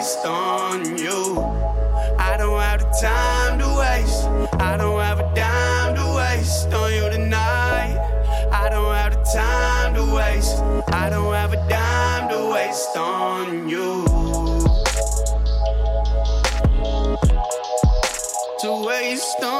waste on you. I don't have the time to waste. I don't have a dime to waste on you tonight. I don't have the time to waste. I don't have a dime to waste on you. To waste on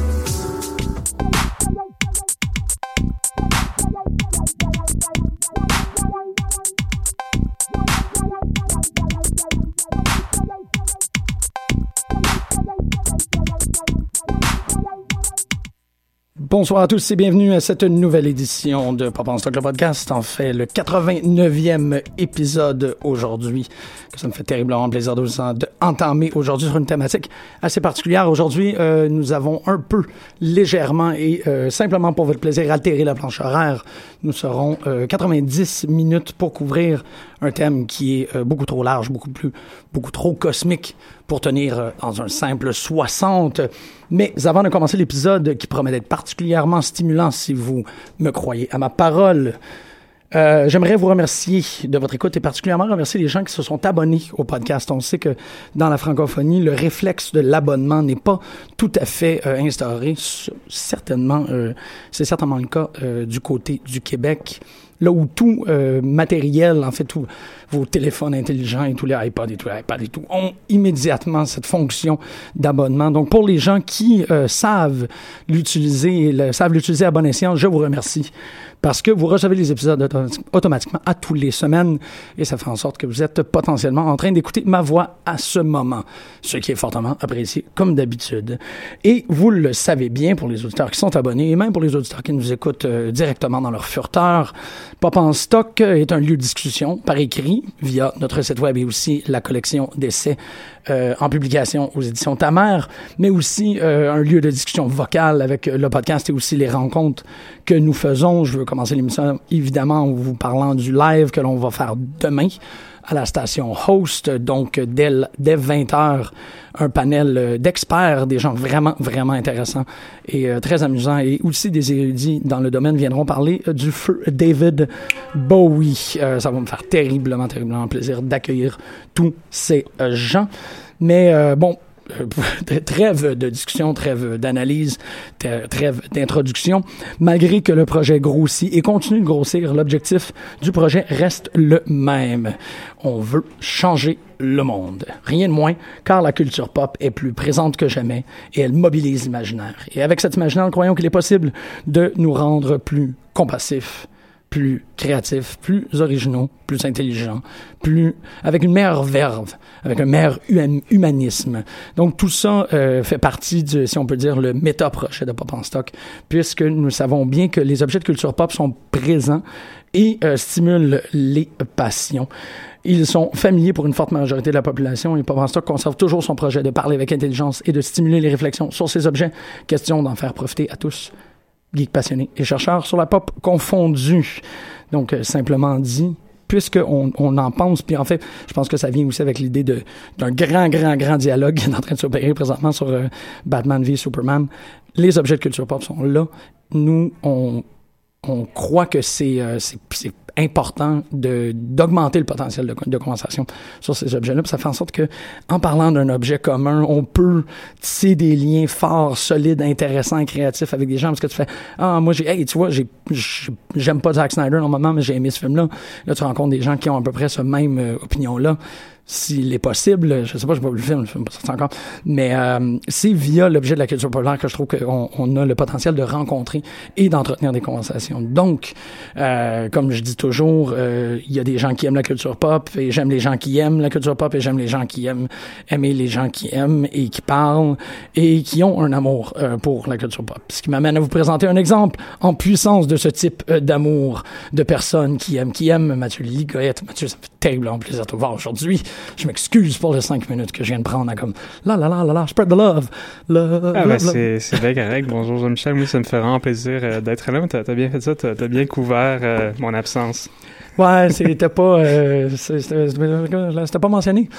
Bonsoir à tous et bienvenue à cette nouvelle édition de Pop en Stock le podcast. En fait, le 89e épisode aujourd'hui. Ça me fait terriblement plaisir de vous entamer aujourd'hui sur une thématique assez particulière. Aujourd'hui, euh, nous avons un peu légèrement et euh, simplement pour votre plaisir altéré la planche horaire. Nous serons euh, 90 minutes pour couvrir un thème qui est euh, beaucoup trop large, beaucoup plus, beaucoup trop cosmique pour tenir euh, dans un simple 60. Mais avant de commencer l'épisode qui promet d'être particulièrement stimulant si vous me croyez à ma parole, euh, J'aimerais vous remercier de votre écoute et particulièrement remercier les gens qui se sont abonnés au podcast. On sait que dans la francophonie, le réflexe de l'abonnement n'est pas tout à fait euh, instauré. Certainement, c'est certainement le cas du côté du Québec, là où tout euh, matériel, en fait, tous vos téléphones intelligents et tous les iPods et tous les iPads et tout, ont immédiatement cette fonction d'abonnement. Donc, pour les gens qui euh, savent l'utiliser, savent l'utiliser à bon escient, je vous remercie parce que vous recevez les épisodes auto- automatiquement à tous les semaines et ça fait en sorte que vous êtes potentiellement en train d'écouter ma voix à ce moment, ce qui est fortement apprécié comme d'habitude. Et vous le savez bien pour les auditeurs qui sont abonnés et même pour les auditeurs qui nous écoutent euh, directement dans leur furteur, Pop en stock est un lieu de discussion par écrit via notre site web et aussi la collection d'essais euh, en publication aux éditions Ta Mère, mais aussi euh, un lieu de discussion vocale avec le podcast et aussi les rencontres que nous faisons. Je veux commencer l'émission évidemment en vous parlant du live que l'on va faire demain à la station Host, donc dès, dès 20h, un panel euh, d'experts, des gens vraiment, vraiment intéressants et euh, très amusants, et aussi des érudits dans le domaine viendront parler euh, du feu David Bowie. Ça va me faire terriblement, terriblement plaisir d'accueillir tous ces gens. Mais bon, trêve de discussion, trêve d'analyse, trêve d'introduction. Malgré que le projet grossit et continue de grossir, l'objectif du projet reste le même. On veut changer le monde. Rien de moins, car la culture pop est plus présente que jamais et elle mobilise l'imaginaire. Et avec cet imaginaire, nous croyons qu'il est possible de nous rendre plus compassifs, plus créatifs, plus originaux, plus intelligents, plus avec une meilleure verve, avec un meilleur hum- humanisme. Donc tout ça euh, fait partie de, si on peut dire, le méta-projet de Pop en stock, puisque nous savons bien que les objets de culture pop sont présents et euh, stimulent les passions. Ils sont familiers pour une forte majorité de la population et Pop en stock conserve toujours son projet de parler avec intelligence et de stimuler les réflexions sur ces objets. Question d'en faire profiter à tous geeks passionnés et chercheurs sur la pop confondue. Donc, euh, simplement dit, puisqu'on on en pense, puis en fait, je pense que ça vient aussi avec l'idée d'un grand, grand, grand dialogue qui est en train de s'opérer présentement sur euh, Batman v Superman. Les objets de culture pop sont là. Nous, on, on croit que c'est euh, important de d'augmenter le potentiel de, de conversation sur ces objets-là. Ça fait en sorte que, en parlant d'un objet commun, on peut tisser des liens forts, solides, intéressants, créatifs avec des gens. Parce que tu fais, ah, moi, j'ai, hey, tu vois, j'ai, j'ai- j'aime pas Zack Snyder normalement, mais j'ai aimé ce film-là. Là, tu rencontres des gens qui ont à peu près ce même euh, opinion-là. S'il est possible, je sais pas, je pas vu le film, film est pas sorti encore, mais euh, c'est via l'objet de la culture populaire que je trouve qu'on on a le potentiel de rencontrer et d'entretenir des conversations. Donc, euh, comme je dis toujours, euh, il y a des gens qui aiment la culture pop et j'aime les gens qui aiment la culture pop et j'aime les gens qui aiment aimer les gens qui aiment et qui parlent et qui ont un amour euh, pour la culture pop. Ce qui m'amène à vous présenter un exemple en puissance de ce type euh, d'amour de personnes qui aiment, qui aiment Mathieu Ligoyette. Mathieu, ça fait terriblement plaisir de te voir aujourd'hui. Je m'excuse pour les cinq minutes que je viens de prendre à comme la la la la la, spread the love. Love, Ah, ben, c'est, c'est bien correct. Bonjour, Jean-Michel. Moi, ça me fait vraiment plaisir d'être là. T'as, t'as bien fait ça. T'as, t'as bien couvert euh, mon absence. Ouais, c'était pas, euh, c'était pas mentionné.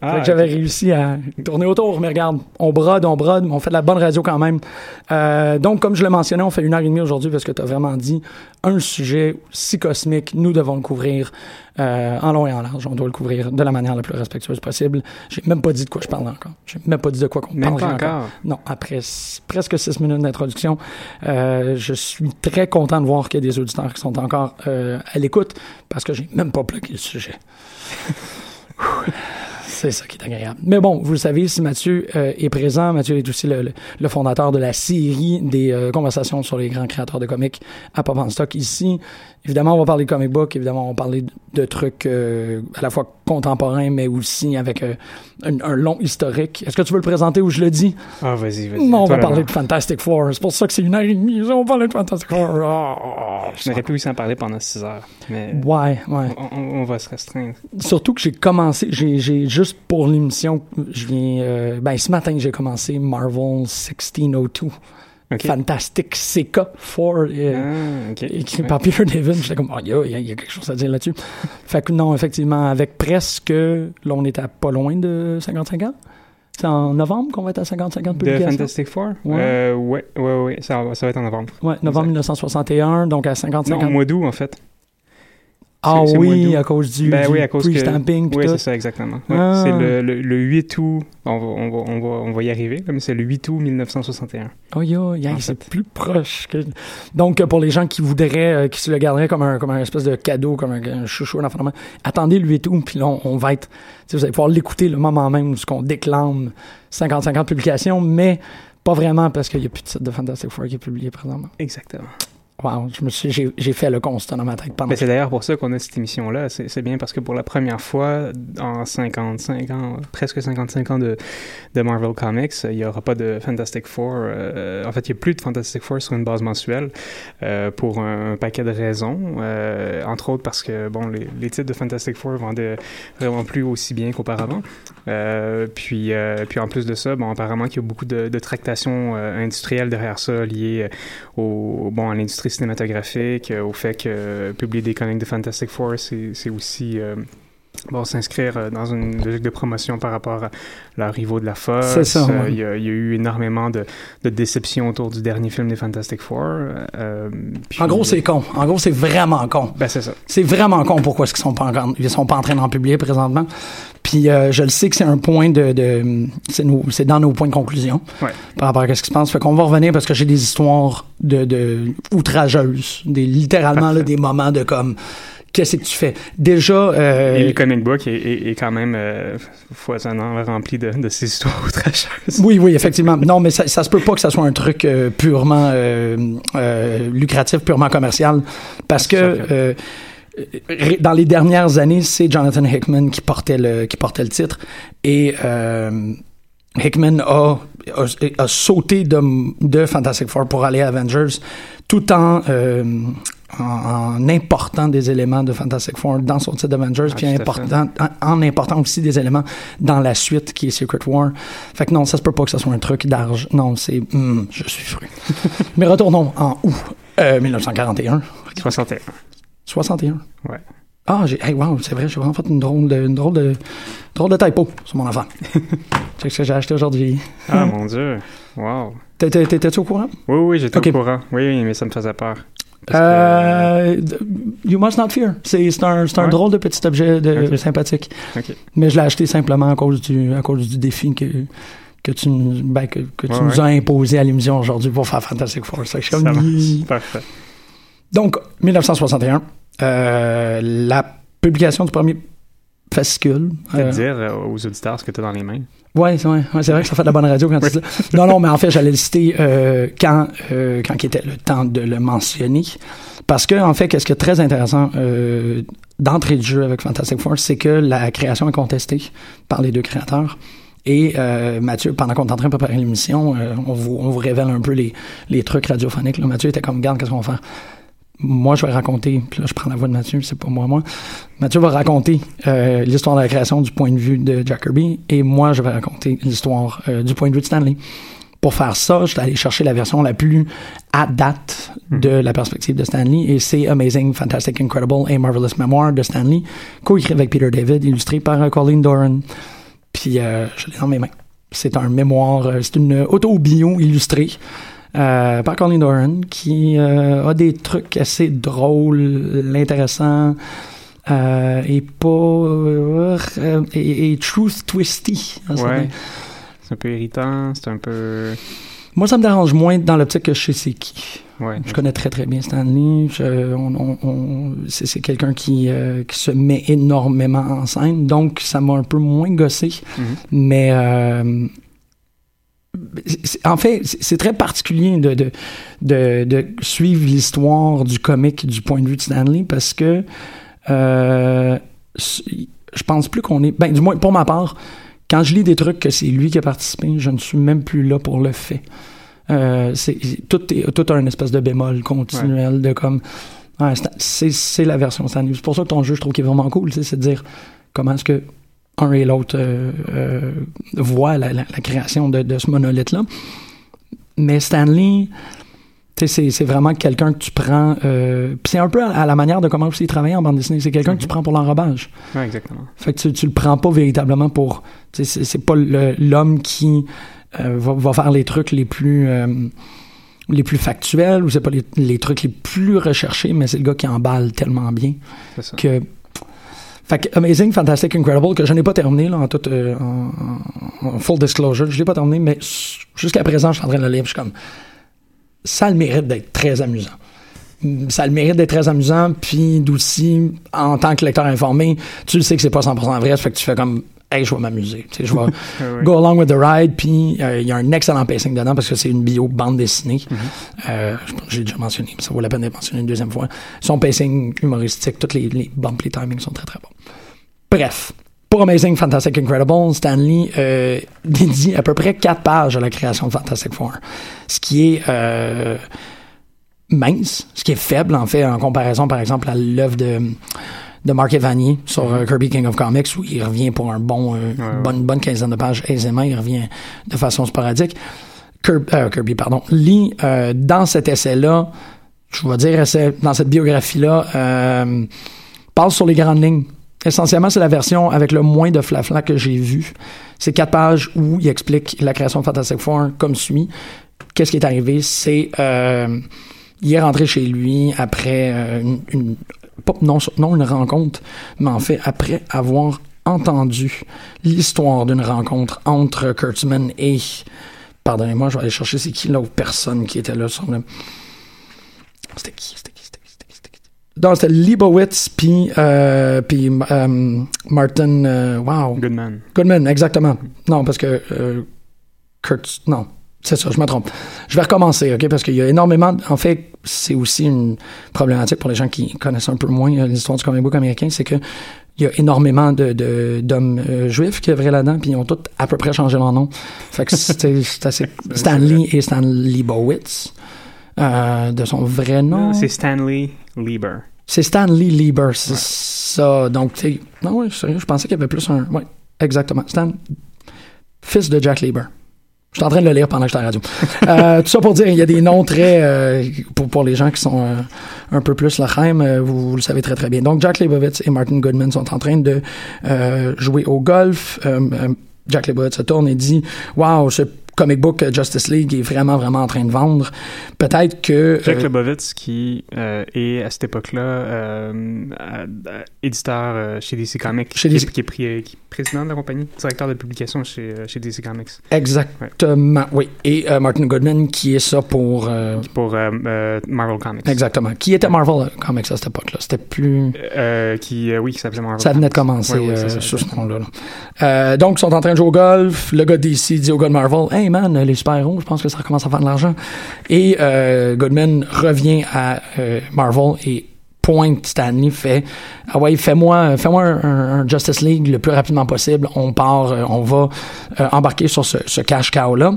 Ah, j'avais réussi à tourner autour, mais regarde, on brode, on brode, mais on fait de la bonne radio quand même. Euh, donc, comme je le mentionnais, on fait une heure et demie aujourd'hui parce que tu as vraiment dit un sujet si cosmique, nous devons le couvrir euh, en long et en large. On doit le couvrir de la manière la plus respectueuse possible. J'ai même pas dit de quoi je parle encore. J'ai même pas dit de quoi qu'on parle pas encore. Non, après presque six minutes d'introduction, euh, je suis très content de voir qu'il y a des auditeurs qui sont encore euh, à l'écoute parce que j'ai même pas bloqué le sujet. C'est ça qui est agréable. Mais bon, vous le savez, si Mathieu euh, est présent, Mathieu est aussi le, le- le fondateur de la série des euh, conversations sur les grands créateurs de comics à Pop en Stock ici. Évidemment, on va parler de comic book, évidemment, on va parler de, de trucs euh, à la fois contemporains, mais aussi avec euh, un, un long historique. Est-ce que tu veux le présenter ou je le dis? Ah, vas-y, vas-y. Non, on va parler de Fantastic Four. C'est pour ça que c'est une heure et demie. On va parler de Fantastic Four. Oh, Je n'aurais pu aussi en parler pendant 6 heures. Mais Ouais, ouais. on, va se restreindre. Surtout que j'ai commencé, j'ai, j'ai juste pour l'émission, je viens, euh, ben ce matin j'ai commencé Marvel 1602, Fantastic CK4, euh, Ah, OK. écrit par Peter Devin. J'étais comme, oh, il y a, il y y a quelque chose à dire là-dessus. fait que non, effectivement, avec presque, là on est à pas loin de 55 ans. C'est en novembre qu'on va être à 55 ans de. Fantastic Four? Ouais. Euh, ouais, ouais, ouais. Ça, va- ça va être en novembre. Ouais, novembre Exact. 1961, donc à 55 Non, ans. au mois d'août, en fait. Ah oui, à cause du, Ben du oui, à cause que... pre-stamping pis Oui, c'est ça, exactement. Ouais, Ah. C'est le, le, le 8 août, on va, on, va, on, va, on va y arriver, mais c'est le 8 août 1961. Oh, yo, yeah, c'est plus proche. Que... Donc, euh, pour les gens qui voudraient, euh, qui se le garderaient comme un, comme un espèce de cadeau, comme un, un chouchou, un attendez le 8 août, puis là, on, on va être, vous allez pouvoir l'écouter le moment même où ce qu'on déclame 55 ans de publication, mais pas vraiment parce qu'il n'y a plus de site de Fantastic Four qui est publié présentement. Exactement. Wow, j'ai, fait le constat dans ma tête pendant c'est d'ailleurs pour ça qu'on a cette émission-là. C'est bien parce que pour la première fois en 55 ans, presque 55 ans de, de Marvel Comics, il n'y aura pas de Fantastic Four. euh, en fait, il n'y a plus de Fantastic Four sur une base mensuelle euh, pour un, paquet de raisons. Euh, entre autres parce que bon, les, les titres de Fantastic Four vendaient vraiment plus aussi bien qu'auparavant. Puis, puis en plus de ça, bon, apparemment qu'il y a beaucoup de, de tractations industrielles derrière ça liées au, bon, à l'industrie cinématographique, euh, au fait que euh, publier des comics de Fantastic Four, c'est aussi euh, bon, s'inscrire euh, dans une logique de promotion par rapport à leurs rivaux de la Fox. C'est ça, Euh, ouais. Il y, a- il y a eu énormément de, de déceptions autour du dernier film des Fantastic Four. euh, puis- En gros, c'est con. En gros, c'est vraiment con. Ben, c'est ça. C'est vraiment con pourquoi est-ce qu'ils sont pas encore, ils sont pas en train d'en publier présentement. Puis euh, je le sais que c'est un point de, de c'est, dans nos points de conclusion Ouais. par rapport à ce qui se passe. Fait qu'on va revenir parce que j'ai des histoires de, de outrageuses, des littéralement là, des moments de comme qu'est-ce que tu fais? Déjà... Euh, Et le comic book est, est- est quand même euh, foisonnant, rempli de, de ces histoires outrageuses. Oui, oui, effectivement. Non, mais ça, ça se peut pas que ça soit un truc euh, purement euh, lucratif, purement commercial, parce que dans les dernières années, c'est Jonathan Hickman qui portait le qui portait le titre et euh, Hickman a, a, a sauté de, de Fantastic Four pour aller à Avengers, tout en euh, en, en important des éléments de Fantastic Four dans son titre d'Avengers, Ah, puis important, en, en important aussi des éléments dans la suite qui est Secret War. Fait que non, ça se peut pas que ça soit un truc d'argent. Non, c'est... hum, je suis fru. Mais retournons en août euh, 1941. 61. 61. Ouais. Ah, j'ai, hey, wow, c'est vrai, j'ai vraiment fait une drôle de, une drôle de, drôle de typo sur mon enfant. c'est ce que j'ai acheté aujourd'hui. Ah mon dieu. Wow. T'étais- T'étais-tu au courant? Oui, oui, j'étais au courant. Oui, oui, mais ça me faisait peur. Que- Euh, you must not fear. C'est, un, un Ouais. drôle de petit objet de, sympathique. Mais je l'ai acheté simplement à cause du, à cause du défi que, que tu, nous- ben, que, que tu Ouais, nous ouais. as imposé à l'émission aujourd'hui pour faire Fantastic Four. Parfait. Donc, 1961, euh, la publication du premier fascicule. Euh, dire euh, aux auditeurs ce que tu as dans les mains. Ouais, c'est ouais, ouais, c'est vrai que ça fait de la bonne radio quand tu dis ça. Non, non, mais en fait, j'allais le citer euh, quand, euh, quand il était le temps de le mentionner. Parce que, en fait, qu'est-ce qui est très intéressant euh, d'entrée de jeu avec Fantastic Four, c'est que la création est contestée par les deux créateurs. Et euh, Mathieu, pendant qu'on est en train de préparer l'émission, euh, on, vous, révèle un peu les, les trucs radiophoniques. là. Mathieu était comme, garde, qu'est-ce qu'on va faire? Moi, je vais raconter, puis là, je prends la voix de Mathieu, c'est pas moi, moi. Mathieu va raconter euh, l'histoire de la création du point de vue de Jack Kirby, et moi, je vais raconter l'histoire euh, du point de vue de Stanley. Pour faire ça, je suis allé chercher la version la plus à date de la perspective de Stanley, et c'est Amazing, Fantastic, Incredible et Marvelous Memoir de Stanley, co-écrit avec Peter David, illustré par euh, Colleen Doran. Puis euh, je l'ai dans mes mains. C'est un mémoire, c'est une auto-bio illustrée euh, par Colleen Doran qui euh, a des trucs assez drôles, intéressants euh, et pas et, et truth twisty. hein, Ouais. C'est un peu irritant, c'est un peu. Moi, ça me dérange moins dans l'optique que je sais c'est qui. Ouais. Je connais très très bien Stanley. Je- on- on- on- c'est, quelqu'un qui, euh, qui se met énormément en scène, donc ça m'a un peu moins gossé. Mhm. Mais euh, en fait, c'est très particulier de, de, de, de suivre l'histoire du comic du point de vue de Stanley parce que euh, je pense plus qu'on est. Ben, du moins, pour ma part, quand je lis des trucs que c'est lui qui a participé, je ne suis même plus là pour le fait. Euh, c'est tout, est, tout a une espèce de bémol continuel de comme. ouais, c'est la version Stanley. C'est pour ça que ton jeu, je trouve qu'il est vraiment cool. C'est de dire comment est-ce que un et l'autre euh, euh, voient la, la- la création de, de ce monolithe-là. Mais Stanley, c'est vraiment quelqu'un que tu prends. euh, Puis c'est un peu à, à la manière de comment aussi il en bande dessinée. C'est quelqu'un que tu prends pour l'enrobage. Ouais, exactement. Fait que tu, tu le prends pas véritablement pour. C'est pas l'homme qui euh, va, va faire les trucs les plus. les plus factuels ou c'est pas les, les trucs les plus recherchés, mais c'est le gars qui emballe tellement bien que. Fait que Amazing, Fantastic, Incredible, que je n'ai pas terminé, là, en, toute, euh, en, full disclosure, je l'ai pas terminé, mais jusqu'à présent, je suis en train de le lire, je suis comme. Ça a le mérite d'être très amusant. Ça a le mérite d'être très amusant, puis d'aussi, en tant que lecteur informé, tu le sais que c'est pas 100% vrai, ça fait que tu fais comme, hey, je vais m'amuser. Tu sais, je vais go along with the ride, puis euh, il y a un excellent pacing dedans parce que c'est une bio bande dessinée. Euh, je pense que j'ai déjà mentionné, mais ça vaut la peine d'être mentionné une deuxième fois. Son pacing humoristique, tous les, les bumps, les timings sont très très bons. Bref. Pour Amazing, Fantastic, Incredible, Stanley euh, dédie à peu près quatre pages à la création de Fantastic Four. Ce qui est euh, mince, ce qui est faible en fait en comparaison par exemple à l'œuvre de, de Mark Evanier sur euh, Kirby King of Comics où il revient pour un bon, euh, ouais. bonne, bonne quinzaine de pages aisément, il revient de façon sporadique. Kirby, euh, Kirby pardon, lit euh, dans cet essai-là, je vais dire essai, dans cette biographie-là, parle sur les grandes lignes. Essentiellement, c'est la version avec le moins de flafla que j'ai vu. C'est quatre pages où il explique la création de Fantastic Four comme suit. Qu'est-ce qui est arrivé? C'est il est rentré chez lui après euh, une, une- pas, non, non une rencontre, mais en fait après avoir entendu l'histoire d'une rencontre entre Kurtzman et pardonnez-moi, je vais aller chercher c'est qui l'autre personne qui était là sur le c'était qui, c'était qui, c'était qui, c'était qui, c'était qui? Non, c'était Leibowitz puis euh, puis euh, Martin. euh, wow. Goodman. Goodman, exactement. Non, parce que euh, Kurt. Non, c'est ça, je me trompe. Je vais recommencer, OK? Parce qu'il y a énormément. En fait, c'est aussi une problématique pour les gens qui connaissent un peu moins euh, l'histoire du comic book américain, c'est que il y a énormément de, de- d'hommes euh, juifs qui œuvraient là-dedans, puis ils ont tous à peu près changé leur nom. Fait que c'est c'est assez. Stanley et Stan Leibowitz, euh, de son vrai nom. C'est Stanley Lieber. C'est Stanley Lieber, c'est ça. Donc, tu sais, non, oui, sérieux, je pensais qu'il y avait plus un. Oui, exactement. Stan, fils de Jack Lieber. Je suis en train de le lire pendant que j'étais à la radio. Euh, tout ça pour dire, il y a des noms très. euh, pour, pour les gens qui sont euh, un peu plus Lachaim, euh, vous, vous le savez très très bien. Donc, Jack Leibowitz et Martin Goodman sont en train de euh, jouer au golf. Euh, Jack Leibowitz se tourne et dit Waouh, ce comic book euh, Justice League est vraiment vraiment en train de vendre. Peut-être que. Jack euh, Lebovitz, qui euh, est à cette époque-là euh, éditeur chez DC Comics, Chez qui. Est, qui est pri- qui est président de la compagnie, directeur de publication chez, chez DC Comics, Exactement, oui. Et Martin Goodman, qui est ça pour... pour Marvel Comics. exactement. Qui était Marvel Comics à cette époque-là. C'était plus... Qui, oui, qui s'appelait Marvel Ça venait de commencer Ouais, ouais, c'est ça, sous ce nom-là. là. Donc, ils sont en train de jouer au golf. Le gars DC dit au gars de Marvel, « Hey les super-héros, je pense que ça recommence à faire de l'argent. » Et euh, Goodman revient à euh, Marvel et pointe Stanley, fait « Ah ouais, fais-moi fais-moi un, Justice League le plus rapidement possible. On part, euh, on va embarquer sur ce, ce cash cow-là.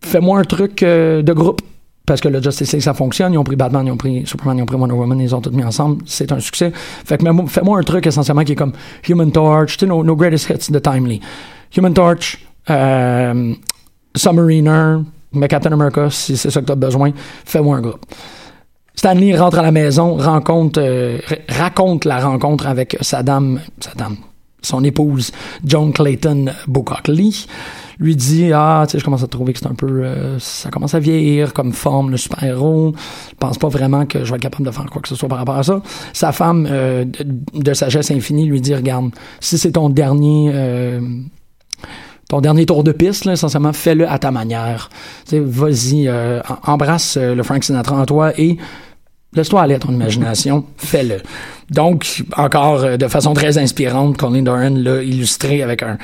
Fais-moi un truc de groupe. Parce que le Justice League, ça fonctionne. Ils ont pris Batman, ils ont pris Superman, ils ont pris Wonder Woman, ils ont tous mis ensemble. C'est un succès. Fait que fais-moi un truc essentiellement qui est comme Human Torch, tu sais, nos, nos greatest hits de Timely. Human Torch, euh, Submariner, mais Captain America, si c'est ça que tu as besoin, fais-moi un groupe. Stanley rentre à la maison, euh, raconte la rencontre avec sa dame, sa dame, son épouse, Joan Clayton Bocock Lee. Lui dit Ah, tu sais, je commence à trouver que c'est un peu. euh, ça commence à vieillir comme forme, le super-héros. Je pense pas vraiment que je vais être capable de faire quoi que ce soit par rapport à ça. Sa femme, euh, de sagesse infinie, lui dit Regarde, si c'est ton dernier. Ton dernier tour de piste, là, essentiellement, fais-le à ta manière. Vas-y, euh, embrasse euh, le Frank Sinatra en toi et laisse-toi aller à ton imagination, fais-le. Donc, encore euh, de façon très inspirante, Colin Doran l'a illustré avec un,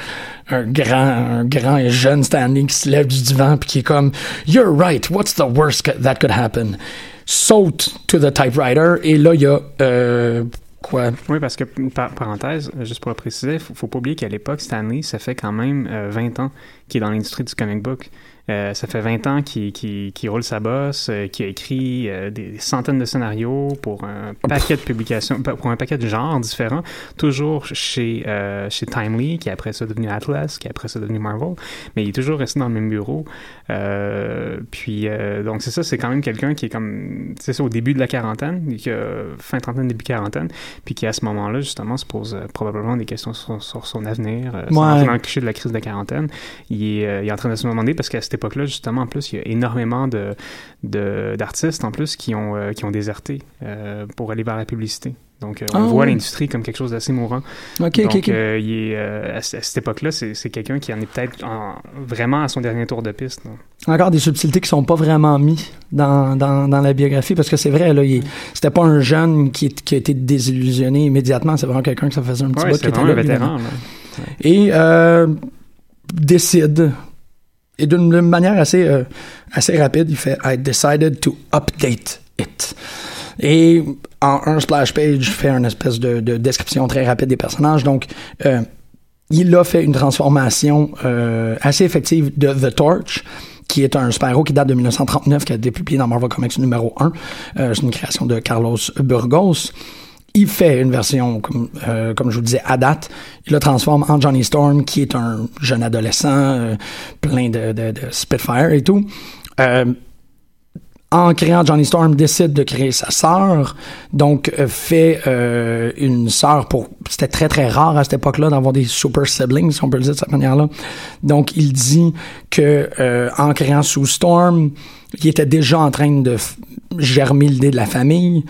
un grand, un grand et jeune Stanley qui se lève du divan puis qui est comme You're right, what's the worst that could happen? Saute to the typewriter et là il y a euh, quoi? Oui, parce que, par parenthèse, euh, juste pour le préciser, faut, faut pas oublier qu'à l'époque, Stanley, ça fait quand même euh, 20 ans qu'il est dans l'industrie du comic book. Euh, ça fait 20 ans qu'il roule sa bosse, euh, qu'il a écrit euh, des centaines de scénarios pour un paquet de publications, pour un paquet de genres différents, toujours chez, chez Timely, qui est après ça devenu Atlas, qui est après ça devenu Marvel, mais il est toujours resté dans le même bureau. Puis, donc c'est ça, c'est quand même quelqu'un qui est comme, c'est ça, au début de la quarantaine, qui a fin trentaine, début quarantaine, puis qui à ce moment-là, justement, se pose probablement des questions sur, sur son avenir, Ouais. entrer dans le cliché de la crise de la quarantaine. Il est, il est en train de se demander, parce qu'à cette époque-là, justement, en plus, il y a énormément de, d'artistes, en plus, qui ont, euh, qui ont déserté euh, pour aller vers la publicité. Donc, euh, on Ah, voit l'industrie comme quelque chose d'assez mourant. Donc, euh, il est, euh, à, ce- à cette époque-là, c'est, quelqu'un qui en est peut-être en- vraiment à son dernier tour de piste. encore des subtilités qui sont pas vraiment mis dans, dans, dans la biographie parce que c'est vrai là c'était pas un jeune qui, qui a été désillusionné immédiatement c'est vraiment quelqu'un que ça faisait un petit Ouais, bout qui était là vétéran. et décide et d'une manière assez euh, assez rapide il fait I decided to update it et en un splash page fait une espèce de, de description très rapide des personnages donc euh, il a fait une transformation euh, assez effective de The Torch, qui est un super-héros qui date de 1939, qui a été publié dans Marvel Comics numéro 1. Euh, c'est une création de Carlos Burgos. Il fait une version, comme, euh, comme je vous disais, à date. Il le transforme en Johnny Storm, qui est un jeune adolescent euh, plein de, de, de Spitfire et tout. Euh, en créant Johnny Storm, décide de créer sa sœur, donc euh, fait une sœur pour... C'était très très rare à cette époque-là d'avoir des super siblings, si on peut le dire de cette manière-là. Donc il dit que en créant Sue Storm, il était déjà en train de germer l'idée de la famille.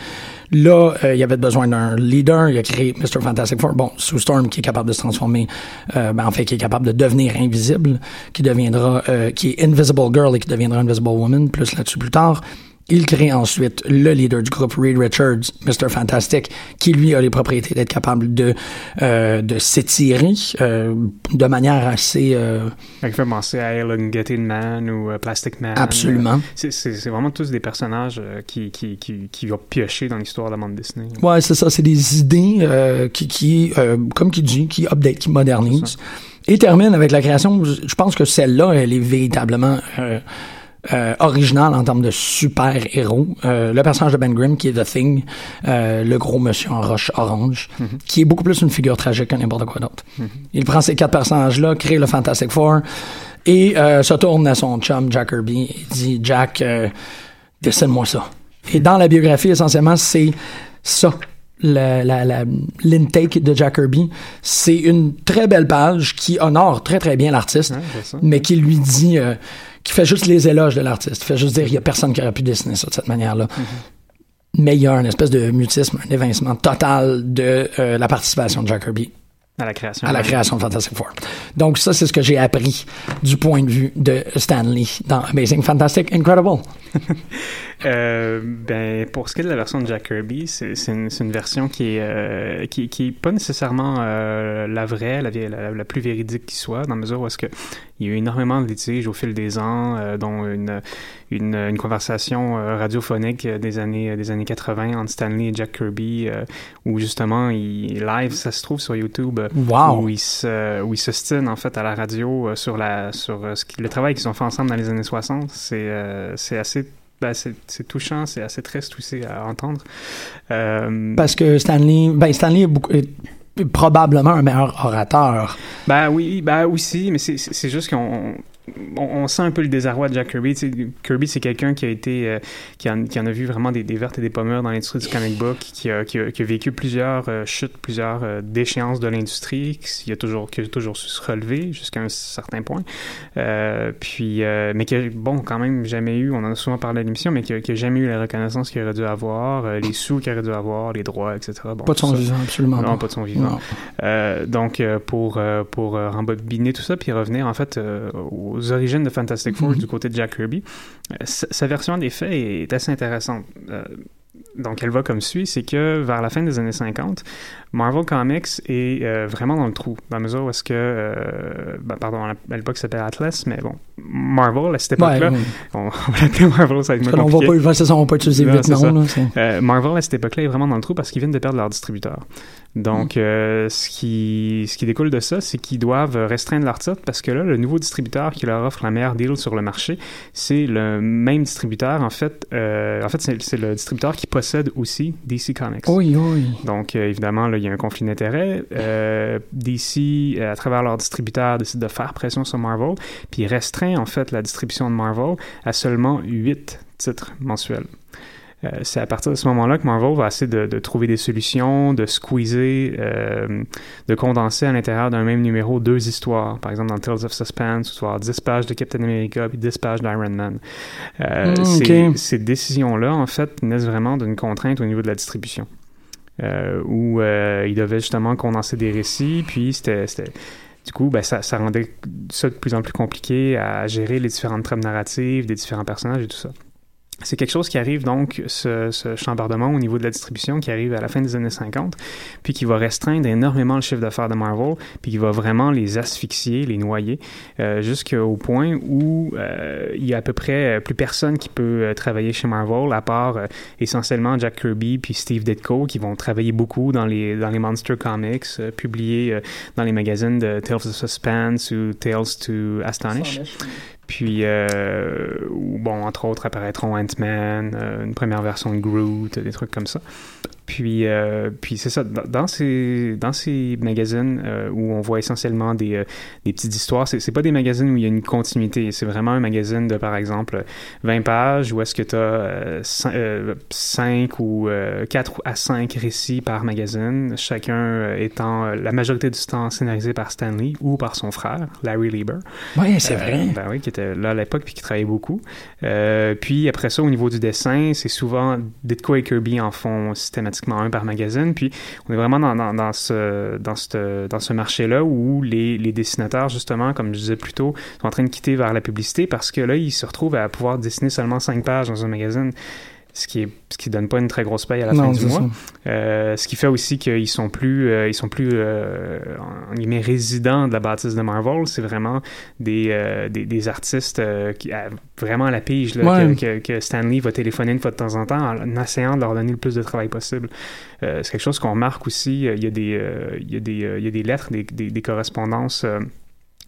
Là, euh, il avait besoin d'un leader. Il a créé Mr. Fantastic Four. Bon, Sue Storm qui est capable de se transformer, euh, ben, en fait, qui est capable de devenir invisible, qui deviendra, euh, qui est Invisible Girl et qui deviendra Invisible Woman, plus là-dessus plus tard. Il crée ensuite le leader du groupe, Reed Richards, Mr. Fantastic, qui lui a les propriétés d'être capable de, euh, de s'étirer euh, de manière assez... Euh, Il fait penser à Elongated Man ou euh, Plastic Man. Absolument. C'est- C'est vraiment tous des personnages euh, qui, qui, qui, qui vont piocher dans l'histoire de la bande Disney. Ouais, c'est ça, c'est des idées euh, qui, qui euh, comme qui dit, qui update, qui modernise. Et termine avec la création, je je pense que celle-là, elle est véritablement euh, originale en termes de super-héros. Euh, le personnage de Ben Grimm, qui est The Thing, euh, le gros monsieur en roche orange, qui est beaucoup plus une figure tragique que n'importe quoi d'autre. Il prend ces quatre personnages-là, crée le Fantastic Four, et euh, se tourne à son chum Jack Kirby et dit « Jack, euh, dessine-moi ça ». Et dans la biographie, essentiellement, c'est ça. L'intake de Jack Kirby, c'est une très belle page qui honore très très bien l'artiste, Ouais, mais qui lui dit, euh, qui fait juste les éloges de l'artiste, qui fait juste dire, il y a personne qui aurait pu dessiner ça de cette manière-là. Mais il y a un espèce de mutisme, un évincement total de euh, la participation de Jack Kirby À la création. à la création de Fantastic Four. Donc ça, c'est ce que j'ai appris du point de vue de Stanley dans Amazing Fantastic Incredible. Euh, ben, pour ce qui est de la version de Jack Kirby, c'est une, une version qui est, euh, qui, qui est pas nécessairement euh, la vraie, la, la, la plus véridique qui soit, dans la mesure où est-ce que il y a eu énormément de litiges au fil des ans, dont une, une, une conversation radiophonique des années, des années 80 entre Stanley et Jack Kirby, où justement, il, live, ça se trouve sur YouTube, Wow. où ils se, où en fait à la radio sur, la, sur ce qui- le travail qu'ils ont fait ensemble dans les années 60. C'est euh, c'est assez ben, c'est touchant, c'est assez triste aussi à entendre. Euh, Parce que Stanley, ben Stanley est, beaucoup- est probablement un meilleur orateur. Ben oui, ben aussi, mais c'est juste qu'on on, on sent un peu le désarroi de Jack Kirby. Kirby, c'est quelqu'un qui a été, euh, qui, en, qui en a vu vraiment des, des vertes et des pommures dans l'industrie du comic book, qui a, qui a, qui a vécu plusieurs euh, chutes, plusieurs euh, déchéances de l'industrie, qui a toujours, qui a toujours su se relever jusqu'à un certain point. Puis, mais qui a, bon, quand même jamais eu, on en a souvent parlé à l'émission, mais qui a, jamais eu la reconnaissance qu'il aurait dû avoir, les sous qu'il aurait dû avoir, les droits, etc. Bon, Pas de son ça. vivant, absolument Non, pas. pas de son vivant. Donc, pour, pour rembobiner tout ça, puis revenir en fait euh, aux origines de Fantastic Four Mhm. du côté de Jack Kirby, euh, sa, sa version des faits est assez intéressante. Euh, donc, elle va comme suit, c'est que vers la fin des années 50, Marvel Comics est euh, vraiment dans le trou, dans la mesure où est-ce que, ben, pardon, à l'époque ça s'appelait Atlas, mais bon, Marvel à cette époque-là, ouais. on, on va l'appeler Marvel, ça va être moins qu'on va compliqué. pas, c'est ça, on va pas utiliser Non, non. là, Euh, Marvel à cette époque-là est vraiment dans le trou parce qu'ils viennent de perdre leur distributeur. Donc, euh, ce, qui, ce qui découle de ça, c'est qu'ils doivent restreindre leur titre parce que là, le nouveau distributeur qui leur offre la meilleure deal sur le marché, c'est le même distributeur. En fait, euh, en fait c'est le distributeur qui possède aussi DC Comics. Oui, oui. Donc, euh, évidemment, là, il y a un conflit d'intérêts. DC, à travers leur distributeur, décide de faire pression sur Marvel, puis restreint, en fait, la distribution de Marvel à seulement 8 titres mensuels. Euh, c'est à partir de ce moment-là que Marvel va essayer de, de trouver des solutions, de squeezer, euh, de condenser à l'intérieur d'un même numéro deux histoires. Par exemple, dans Tales of Suspense, tu vas avoir 10 pages de Captain America puis 10 pages d'Iron Man. Euh, Mm, ces, décisions-là, en fait, naissent vraiment d'une contrainte au niveau de la distribution. Où ils devaient justement condenser des récits, puis c'était... c'était- Du coup, ben, ça, ça rendait ça de plus en plus compliqué à gérer les différentes trames narratives des différents personnages et tout ça. C'est quelque chose qui arrive donc, ce, ce chambardement au niveau de la distribution qui arrive à la fin des années 50, puis qui va restreindre énormément le chiffre d'affaires de Marvel, puis qui va vraiment les asphyxier, les noyer, euh, jusqu'au point où euh, il y a à peu près plus personne qui peut euh, travailler chez Marvel, à part euh, essentiellement Jack Kirby puis Steve Ditko, qui vont travailler beaucoup dans les, dans les Monster Comics, euh, publiés euh, dans les magazines de Tales of Suspense ou Tales to Astonish. Puis, euh, bon, entre autres, apparaîtront Ant-Man, euh, une première version de Groot, des trucs comme ça. Puis, euh, puis c'est ça, dans ces, dans ces magazines euh, où on voit essentiellement des, euh, des petites histoires, c'est c'est pas des magazines où il y a une continuité, c'est vraiment un magazine de, par exemple, 20 pages où est-ce que tu as 5 ou 4 à 5 récits par magazine, chacun étant la majorité du temps scénarisé par Stanley ou par son frère, Larry Lieber. Oui, c'est vrai. Ben oui, qui était là à l'époque puis qui travaillait beaucoup. Puis après ça, au niveau du dessin, c'est souvent Ditko et Kirby en font systématiquement automatiquement un par magazine. Puis on est vraiment dans, dans, dans ce, dans dans ce marché-là où les, les dessinateurs, justement, comme je disais plus tôt, sont en train de quitter vers la publicité parce que là, ils se retrouvent à pouvoir dessiner seulement cinq pages dans un magazine ce qui est ce qui donne pas une très grosse paye à la Non, fin du mois. Euh, ce qui fait aussi qu'ils sont plus euh, ils sont plus euh, en guillemets résidents de la bâtisse de Marvel. C'est vraiment des, euh, des, des artistes euh, qui vraiment à la pige là, Ouais. que, Stanley va téléphoner une fois de temps en temps en essayant de leur donner le plus de travail possible. C'est quelque chose qu'on remarque aussi. Il y a des il y a des il y a des lettres, des, des, des correspondances.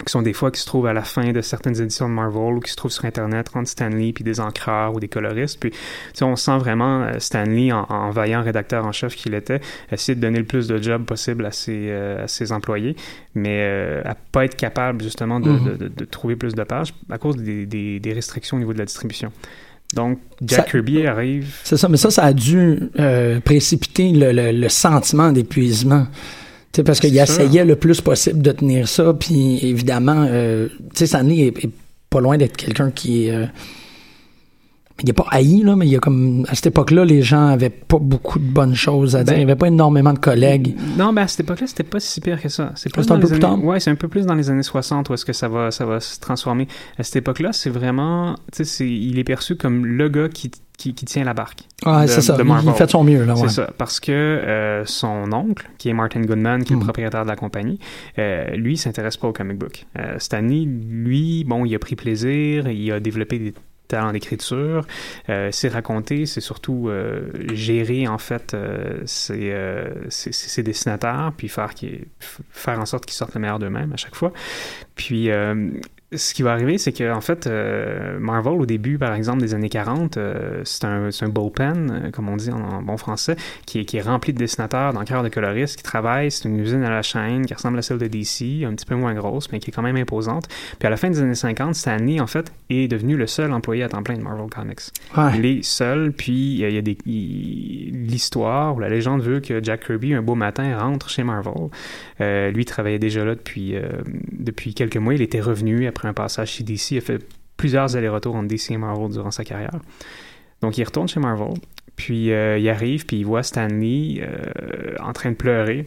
Qui sont des fois qui se trouvent à la fin de certaines éditions de Marvel ou qui se trouvent sur Internet entre Stanley puis des encreurs ou des coloristes. Puis, tu sais, on sent vraiment euh, Stanley, en, en vaillant rédacteur en chef qu'il était, essayer de donner le plus de job possible à ses, euh, à ses employés, mais euh, à pas être capable justement de, Mhm. de, de- de trouver plus de pages à cause des, des, des restrictions au niveau de la distribution. Donc, Jack Ça- Kirby arrive. C'est ça, mais ça, ça a dû euh, précipiter le, le- le sentiment d'épuisement. Sais, parce qu'il essayait le plus possible de tenir ça, puis évidemment, euh, tu sais, Stanley est, est pas loin d'être quelqu'un qui est... il est pas haï, là, mais il y a comme... À cette époque-là, les gens avaient pas beaucoup de bonnes choses à dire. Ben- il n'y avait pas énormément de collègues. Non, mais à cette époque-là, c'était pas si pire que ça. C'est plus un peu plus tard? Ouais, c'est un peu plus dans les années 60 où est-ce que ça va, ça va se transformer. À cette époque-là, c'est vraiment, tu sais, il est perçu comme le gars qui, qui, qui tient la barque. De- c'est ça. Il- fait de son mieux, là, ouais. C'est ça, parce que euh, son oncle, qui est Martin Goodman, qui est le propriétaire de la compagnie, euh, lui, il s'intéresse pas au comic book. Euh, Stanley, lui, bon, il a pris plaisir, il a développé des talents d'écriture, euh, c'est raconté, c'est surtout euh, gérer en fait euh, ses, euh, dessinateurs, puis faire, faire en sorte qu'ils sortent le meilleur d'eux-mêmes à chaque fois. Puis ce qui va arriver, c'est que en fait, euh, Marvel, au début, par exemple, des années 40, euh, c'est un, un bullpen, euh, comme on dit en, en bon français, qui est, qui est rempli de dessinateurs, d'encreurs, de coloristes qui travaillent. C'est une usine à la chaîne qui ressemble à celle de DC, un petit peu moins grosse, mais qui est quand même imposante. Puis à la fin des années 50, Stanley, en fait, est devenu le seul employé à temps plein de Marvel Comics. Ouais. Il est seul, puis il y a, il y a des l'histoire ou la légende veut que Jack Kirby un beau matin rentre chez Marvel. Lui il travaillait déjà là depuis depuis quelques mois. Il était revenu après un passage chez DC. Il a fait plusieurs allers-retours entre DC et Marvel durant sa carrière. Donc il retourne chez Marvel. Puis euh, il arrive, puis il voit Stanley euh, en train de pleurer.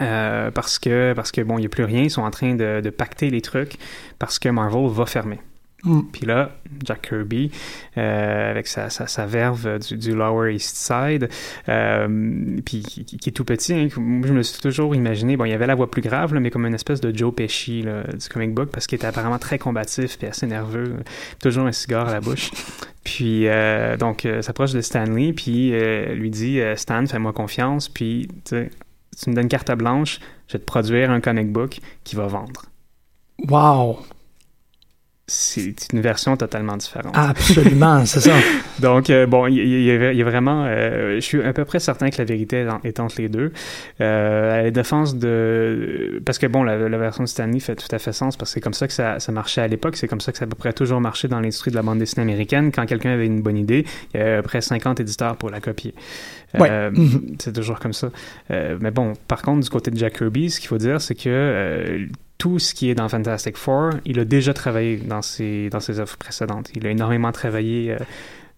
euh, parce que parce que bon il n'y a plus rien ils sont en train de pacter les trucs parce que Marvel va fermer Mm. puis là, Jack Kirby, euh, avec sa, sa, sa verve du, du Lower East Side, euh, puis qui, est tout petit, hein, je me suis toujours imaginé, bon, il y avait la voix plus grave, là, mais comme une espèce de Joe Pesci là, du comic book, parce qu'il était apparemment très combatif puis assez nerveux, toujours un cigare à la bouche. Puis, euh, donc, euh, s'approche de Stanley, puis euh, lui dit Stan, fais-moi confiance, puis tu me donnes carte blanche, je vais te produire un comic book qui va vendre. Wow. C'est une version totalement différente. Absolument, c'est ça. Donc, euh, bon, il y, a- il y a vraiment... euh, je suis à peu près certain que la vérité est, en- est entre les deux. Euh, à la défense de... Parce que, bon, la, la version de Stanley fait tout à fait sens, parce que c'est comme ça que ça, ça marchait à l'époque. C'est comme ça que ça a à peu près toujours marché dans l'industrie de la bande dessinée américaine. Quand quelqu'un avait une bonne idée, il y avait à peu près 50 éditeurs pour la copier. Ouais. Euh, Mhm. C'est toujours comme ça. Mais bon, par contre, du côté de Jack Kirby, ce qu'il faut dire, c'est que... tout ce qui est dans Fantastic Four, il a déjà travaillé dans ses, dans ses œuvres précédentes. Il a énormément travaillé, euh,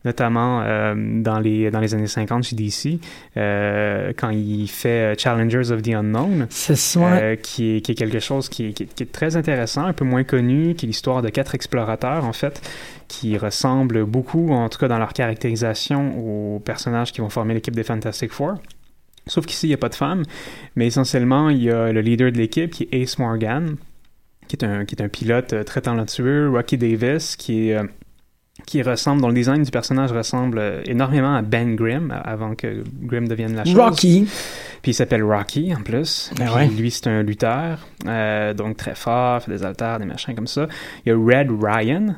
notamment euh, dans, les, dans les années 50 chez DC, euh, quand il fait Challengers of the Unknown, C'est ça. qui, est, qui est quelque chose qui qui est très intéressant, un peu moins connu, qui est l'histoire de quatre explorateurs, en fait, qui ressemblent beaucoup, en tout cas dans leur caractérisation, aux personnages qui vont former l'équipe des Fantastic Four. Sauf qu'ici, il n'y a pas de femme, mais essentiellement, il y a le leader de l'équipe qui est Ace Morgan, qui est un, qui est un pilote euh, très talentueux, Rocky Davis, qui est... euh, qui ressemble, dont le design du personnage ressemble euh, énormément à Ben Grimm, avant que Grimm devienne la chose. Rocky. Puis il s'appelle Rocky en plus. Puis ouais. Lui, c'est un lutteur, euh, donc très fort, fait des haltères, des machins comme ça. Il y a Red Ryan.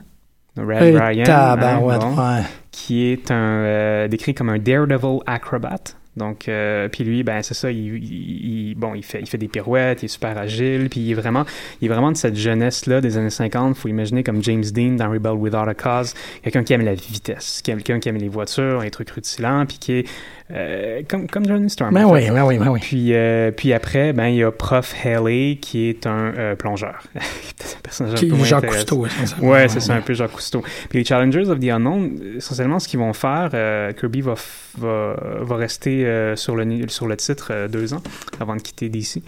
Red Ryan, hein, bon, ouais. qui est un euh, décrit comme un daredevil acrobat. Donc, euh, puis lui, ben c'est ça, il, il- bon, il fait, il fait des pirouettes, il est super agile, puis il est vraiment, il est vraiment de cette jeunesse-là des années 50. Faut imaginer comme James Dean dans Rebel Without a Cause, quelqu'un qui aime la vitesse, quelqu'un qui aime les voitures, les trucs rutilants, puis qui est Euh, comme, comme Johnny Storm. Ben en oui, ben oui, ben oui. Puis, euh, puis après, ben, il y a Prof. Haley, qui est un euh, plongeur. C'est un personnage un peu Jacques. Cousteau, essentiellement. Ouais, c'est ça, un peu Jacques Cousteau. Puis les Challengers of the Unknown, essentiellement, ce qu'ils vont faire, euh, Kirby va, va, va rester sur, le, sur le titre deux ans avant de quitter DC.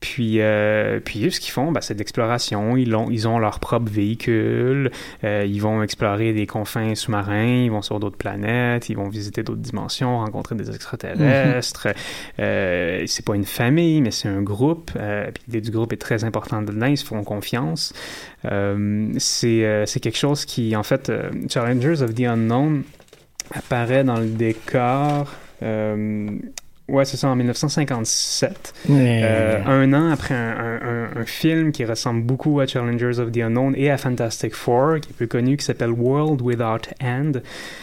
Puis, euh, puis ce qu'ils font, ben, c'est de l'exploration. Ils ont, ils ont leur propre véhicule. Euh, ils vont explorer des confins sous-marins. Ils vont sur d'autres planètes. Ils vont visiter d'autres dimensions, rencontrer des extraterrestres. Euh, c'est pas une famille, mais c'est un groupe. Euh, puis l'idée du groupe est très importante dedans. Ils se font confiance. C'est c'est quelque chose qui, en fait, Challengers of the Unknown apparaît dans le décor. Ouais, c'est ça, en 1957. Mais- Euh, un an après un, un- un- un film qui ressemble beaucoup à Challengers of the Unknown et à Fantastic Four, qui est peu connu, qui s'appelle World Without End,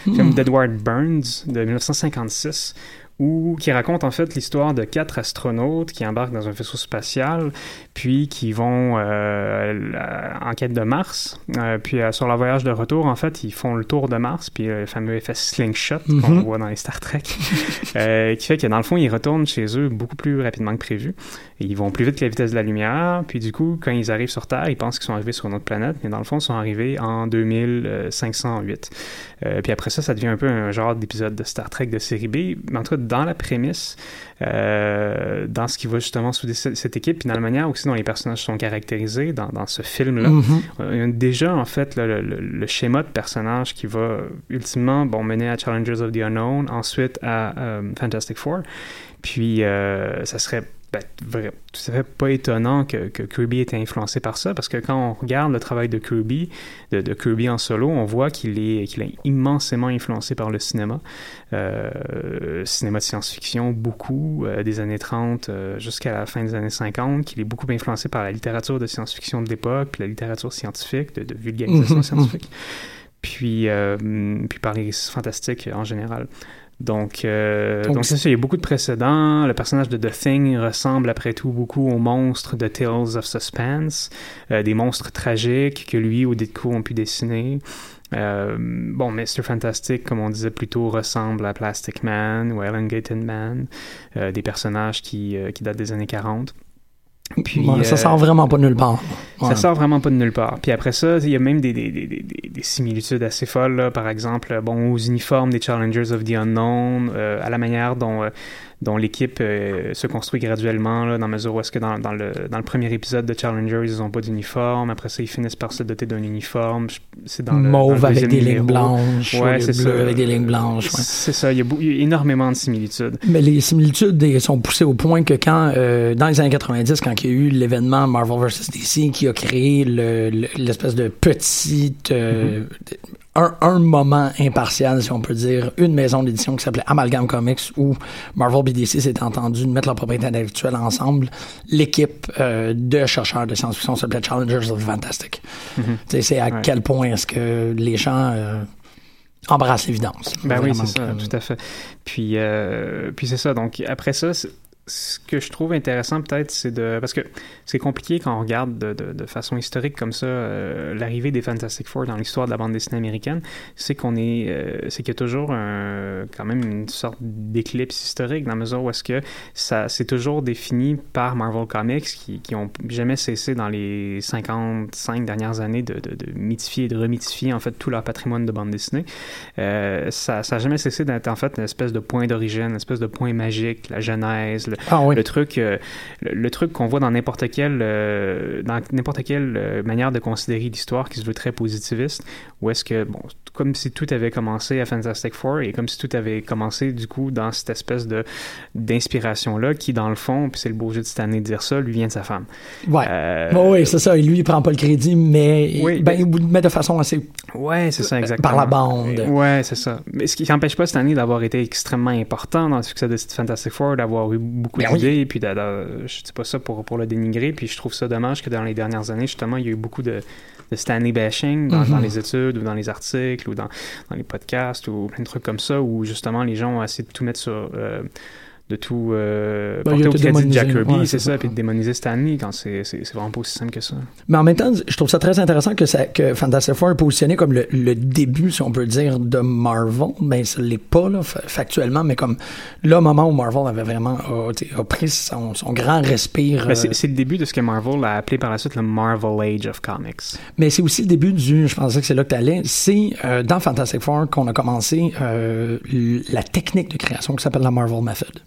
film Hmm. d'Edward Burns de 1956, où, qui raconte en fait l'histoire de quatre astronautes qui embarquent dans un vaisseau spatial, puis qui vont euh, en quête de Mars. Euh, puis euh, sur leur voyage de retour, en fait, ils font le tour de Mars, puis le fameux effet slingshot qu'on Mhm. voit dans les Star Trek, qui fait que dans le fond, ils retournent chez eux beaucoup plus rapidement que prévu. Et ils vont plus vite que la vitesse de la lumière, puis du coup, quand ils arrivent sur Terre, ils pensent qu'ils sont arrivés sur une autre planète, mais dans le fond, ils sont arrivés en 2508. Euh, puis après ça, ça devient un peu un genre d'épisode de Star Trek de série B. Mais en tout cas, dans la prémisse, euh, dans ce qui va justement souder ce- cette équipe, puis dans la manière aussi dont les personnages sont caractérisés dans, dans ce film-là, il y a déjà en fait le, le- le schéma de personnage qui va ultimement bon, mener à Challengers of the Unknown, ensuite à euh, Fantastic Four. Puis ça serait ben, tout à fait pas étonnant que, que Kirby ait été influencé par ça, parce que quand on regarde le travail de Kirby, de, de Kirby en solo, on voit qu'il est, qu'il est immensément influencé par le cinéma. Euh, cinéma de science-fiction, beaucoup, euh, des années 30 euh, jusqu'à la fin des années 50, qu'il est beaucoup influencé par la littérature de science-fiction de l'époque, puis la littérature scientifique, de, de vulgarisation scientifique, puis, puis par les fantastiques en général. Donc, euh, Donc, c'est ça, il y a beaucoup de précédents. Le personnage de The Thing ressemble après tout beaucoup au monstre de Tales of Suspense, euh, des monstres tragiques que lui ou Ditko ont pu dessiner. Euh, bon, Mr. Fantastic, comme on disait plus tôt, ressemble à Plastic Man ou Elongated Man, euh, des personnages qui, euh, qui datent des années 40. Puis, ça euh, sort vraiment pas de nulle part. Ouais. ça sort vraiment pas de nulle part. Puis après ça, il y a même des, des, des, des, des- des similitudes assez folles. là. Par exemple, bon, aux uniformes des Challengers of the Unknown, euh, à la manière dont, euh, dont l'équipe euh, se construit graduellement, là, dans mesure où est-ce que dans, dans, le, dans le premier épisode de Challengers, ils n'ont pas d'uniforme. Après ça, ils finissent par se doter d'un uniforme. C'est dans le, dans Mauve le avec des lignes blanches, Ouais, c'est bleu ça. avec des lignes blanches. ouais. C'est ça, il y, a beau- il y a énormément de similitudes. Mais les similitudes des- sont poussées au point que quand, euh, dans les années 90, quand il y a eu l'événement Marvel vs. DC qui a créé le- le- l'espèce de petite, euh, un, un moment impartial, si on peut dire, une maison d'édition qui s'appelait Amalgam Comics où Marvel BDC s'était entendu de mettre leur propriété intellectuelle ensemble. L'équipe euh, de chercheurs de science-fiction s'appelait Challengers of Fantastic. Tu sais, C'est à Ouais. quel point est-ce que les gens euh, embrassent l'évidence. Ben oui, c'est ça, tout à fait. Puis, euh, puis c'est ça. Donc, après ça, c'est- ce que je trouve intéressant peut-être, c'est de... Parce que c'est compliqué quand on regarde de, façon historique comme ça euh, l'arrivée des Fantastic Four dans l'histoire de la bande dessinée américaine, c'est qu'on est... euh, qu'il y a toujours quand même une sorte d'éclipse historique dans la mesure où est-ce que ça c'est toujours défini par Marvel Comics qui, qui ont jamais cessé dans les 55 dernières années de mythifier et de remythifier en fait tout leur patrimoine de bande dessinée. Euh, ça n'a jamais cessé d'être en fait une espèce de point d'origine, une espèce de point magique, la genèse, le, Ah oui. le truc, euh, le, le truc qu'on voit dans n'importe quelle, euh, dans n'importe quelle euh, manière de considérer l'histoire qui se veut très positiviste, où est-ce que, bon, comme si tout avait commencé à Fantastic Four et comme si tout avait commencé du coup dans cette espèce de d'inspiration-là qui, dans le fond, puis c'est le beau jeu de cette année de dire ça, lui vient de sa femme. Ouais. Euh, oui, c'est ça. Et lui, il prend pas le crédit, mais, Oui, ben, mais de façon assez. Ouais, c'est ça, exactement. Par la bande. Ouais, c'est ça. Mais ce qui n'empêche pas cette année d'avoir été extrêmement important dans le succès de Fantastic Four, d'avoir eu beaucoup Ben oui. d'idées, puis d'a- d'a- je dis pas ça pour, pour le dénigrer, puis je trouve ça dommage que dans les dernières années, justement, il y a eu beaucoup de, de Stanley bashing dans, Mhm. dans les études ou dans les articles ou dans, dans les podcasts ou plein de trucs comme ça, où justement les gens ont essayé de tout mettre sur... de tout euh, Ben, il porter au crédit de démonisé. Jack Kirby, Ouais, c'est ça, puis de démoniser Stanley quand c'est vraiment pas aussi simple que ça. Mais en même temps, je trouve ça très intéressant que, ça, que Fantastic Four est positionné comme le, le début, si on peut dire, de Marvel. Mais ça l'est pas, là, fa- factuellement, mais comme le moment où Marvel avait vraiment a, a pris son, son grand respire. Ben, euh, c'est le début de ce que Marvel a appelé par la suite le Marvel Age of Comics. Mais c'est aussi le début du, je pensais que c'est là que tu allais, c'est euh, dans Fantastic Four qu'on a commencé euh, la technique de création qui s'appelle la Marvel Method.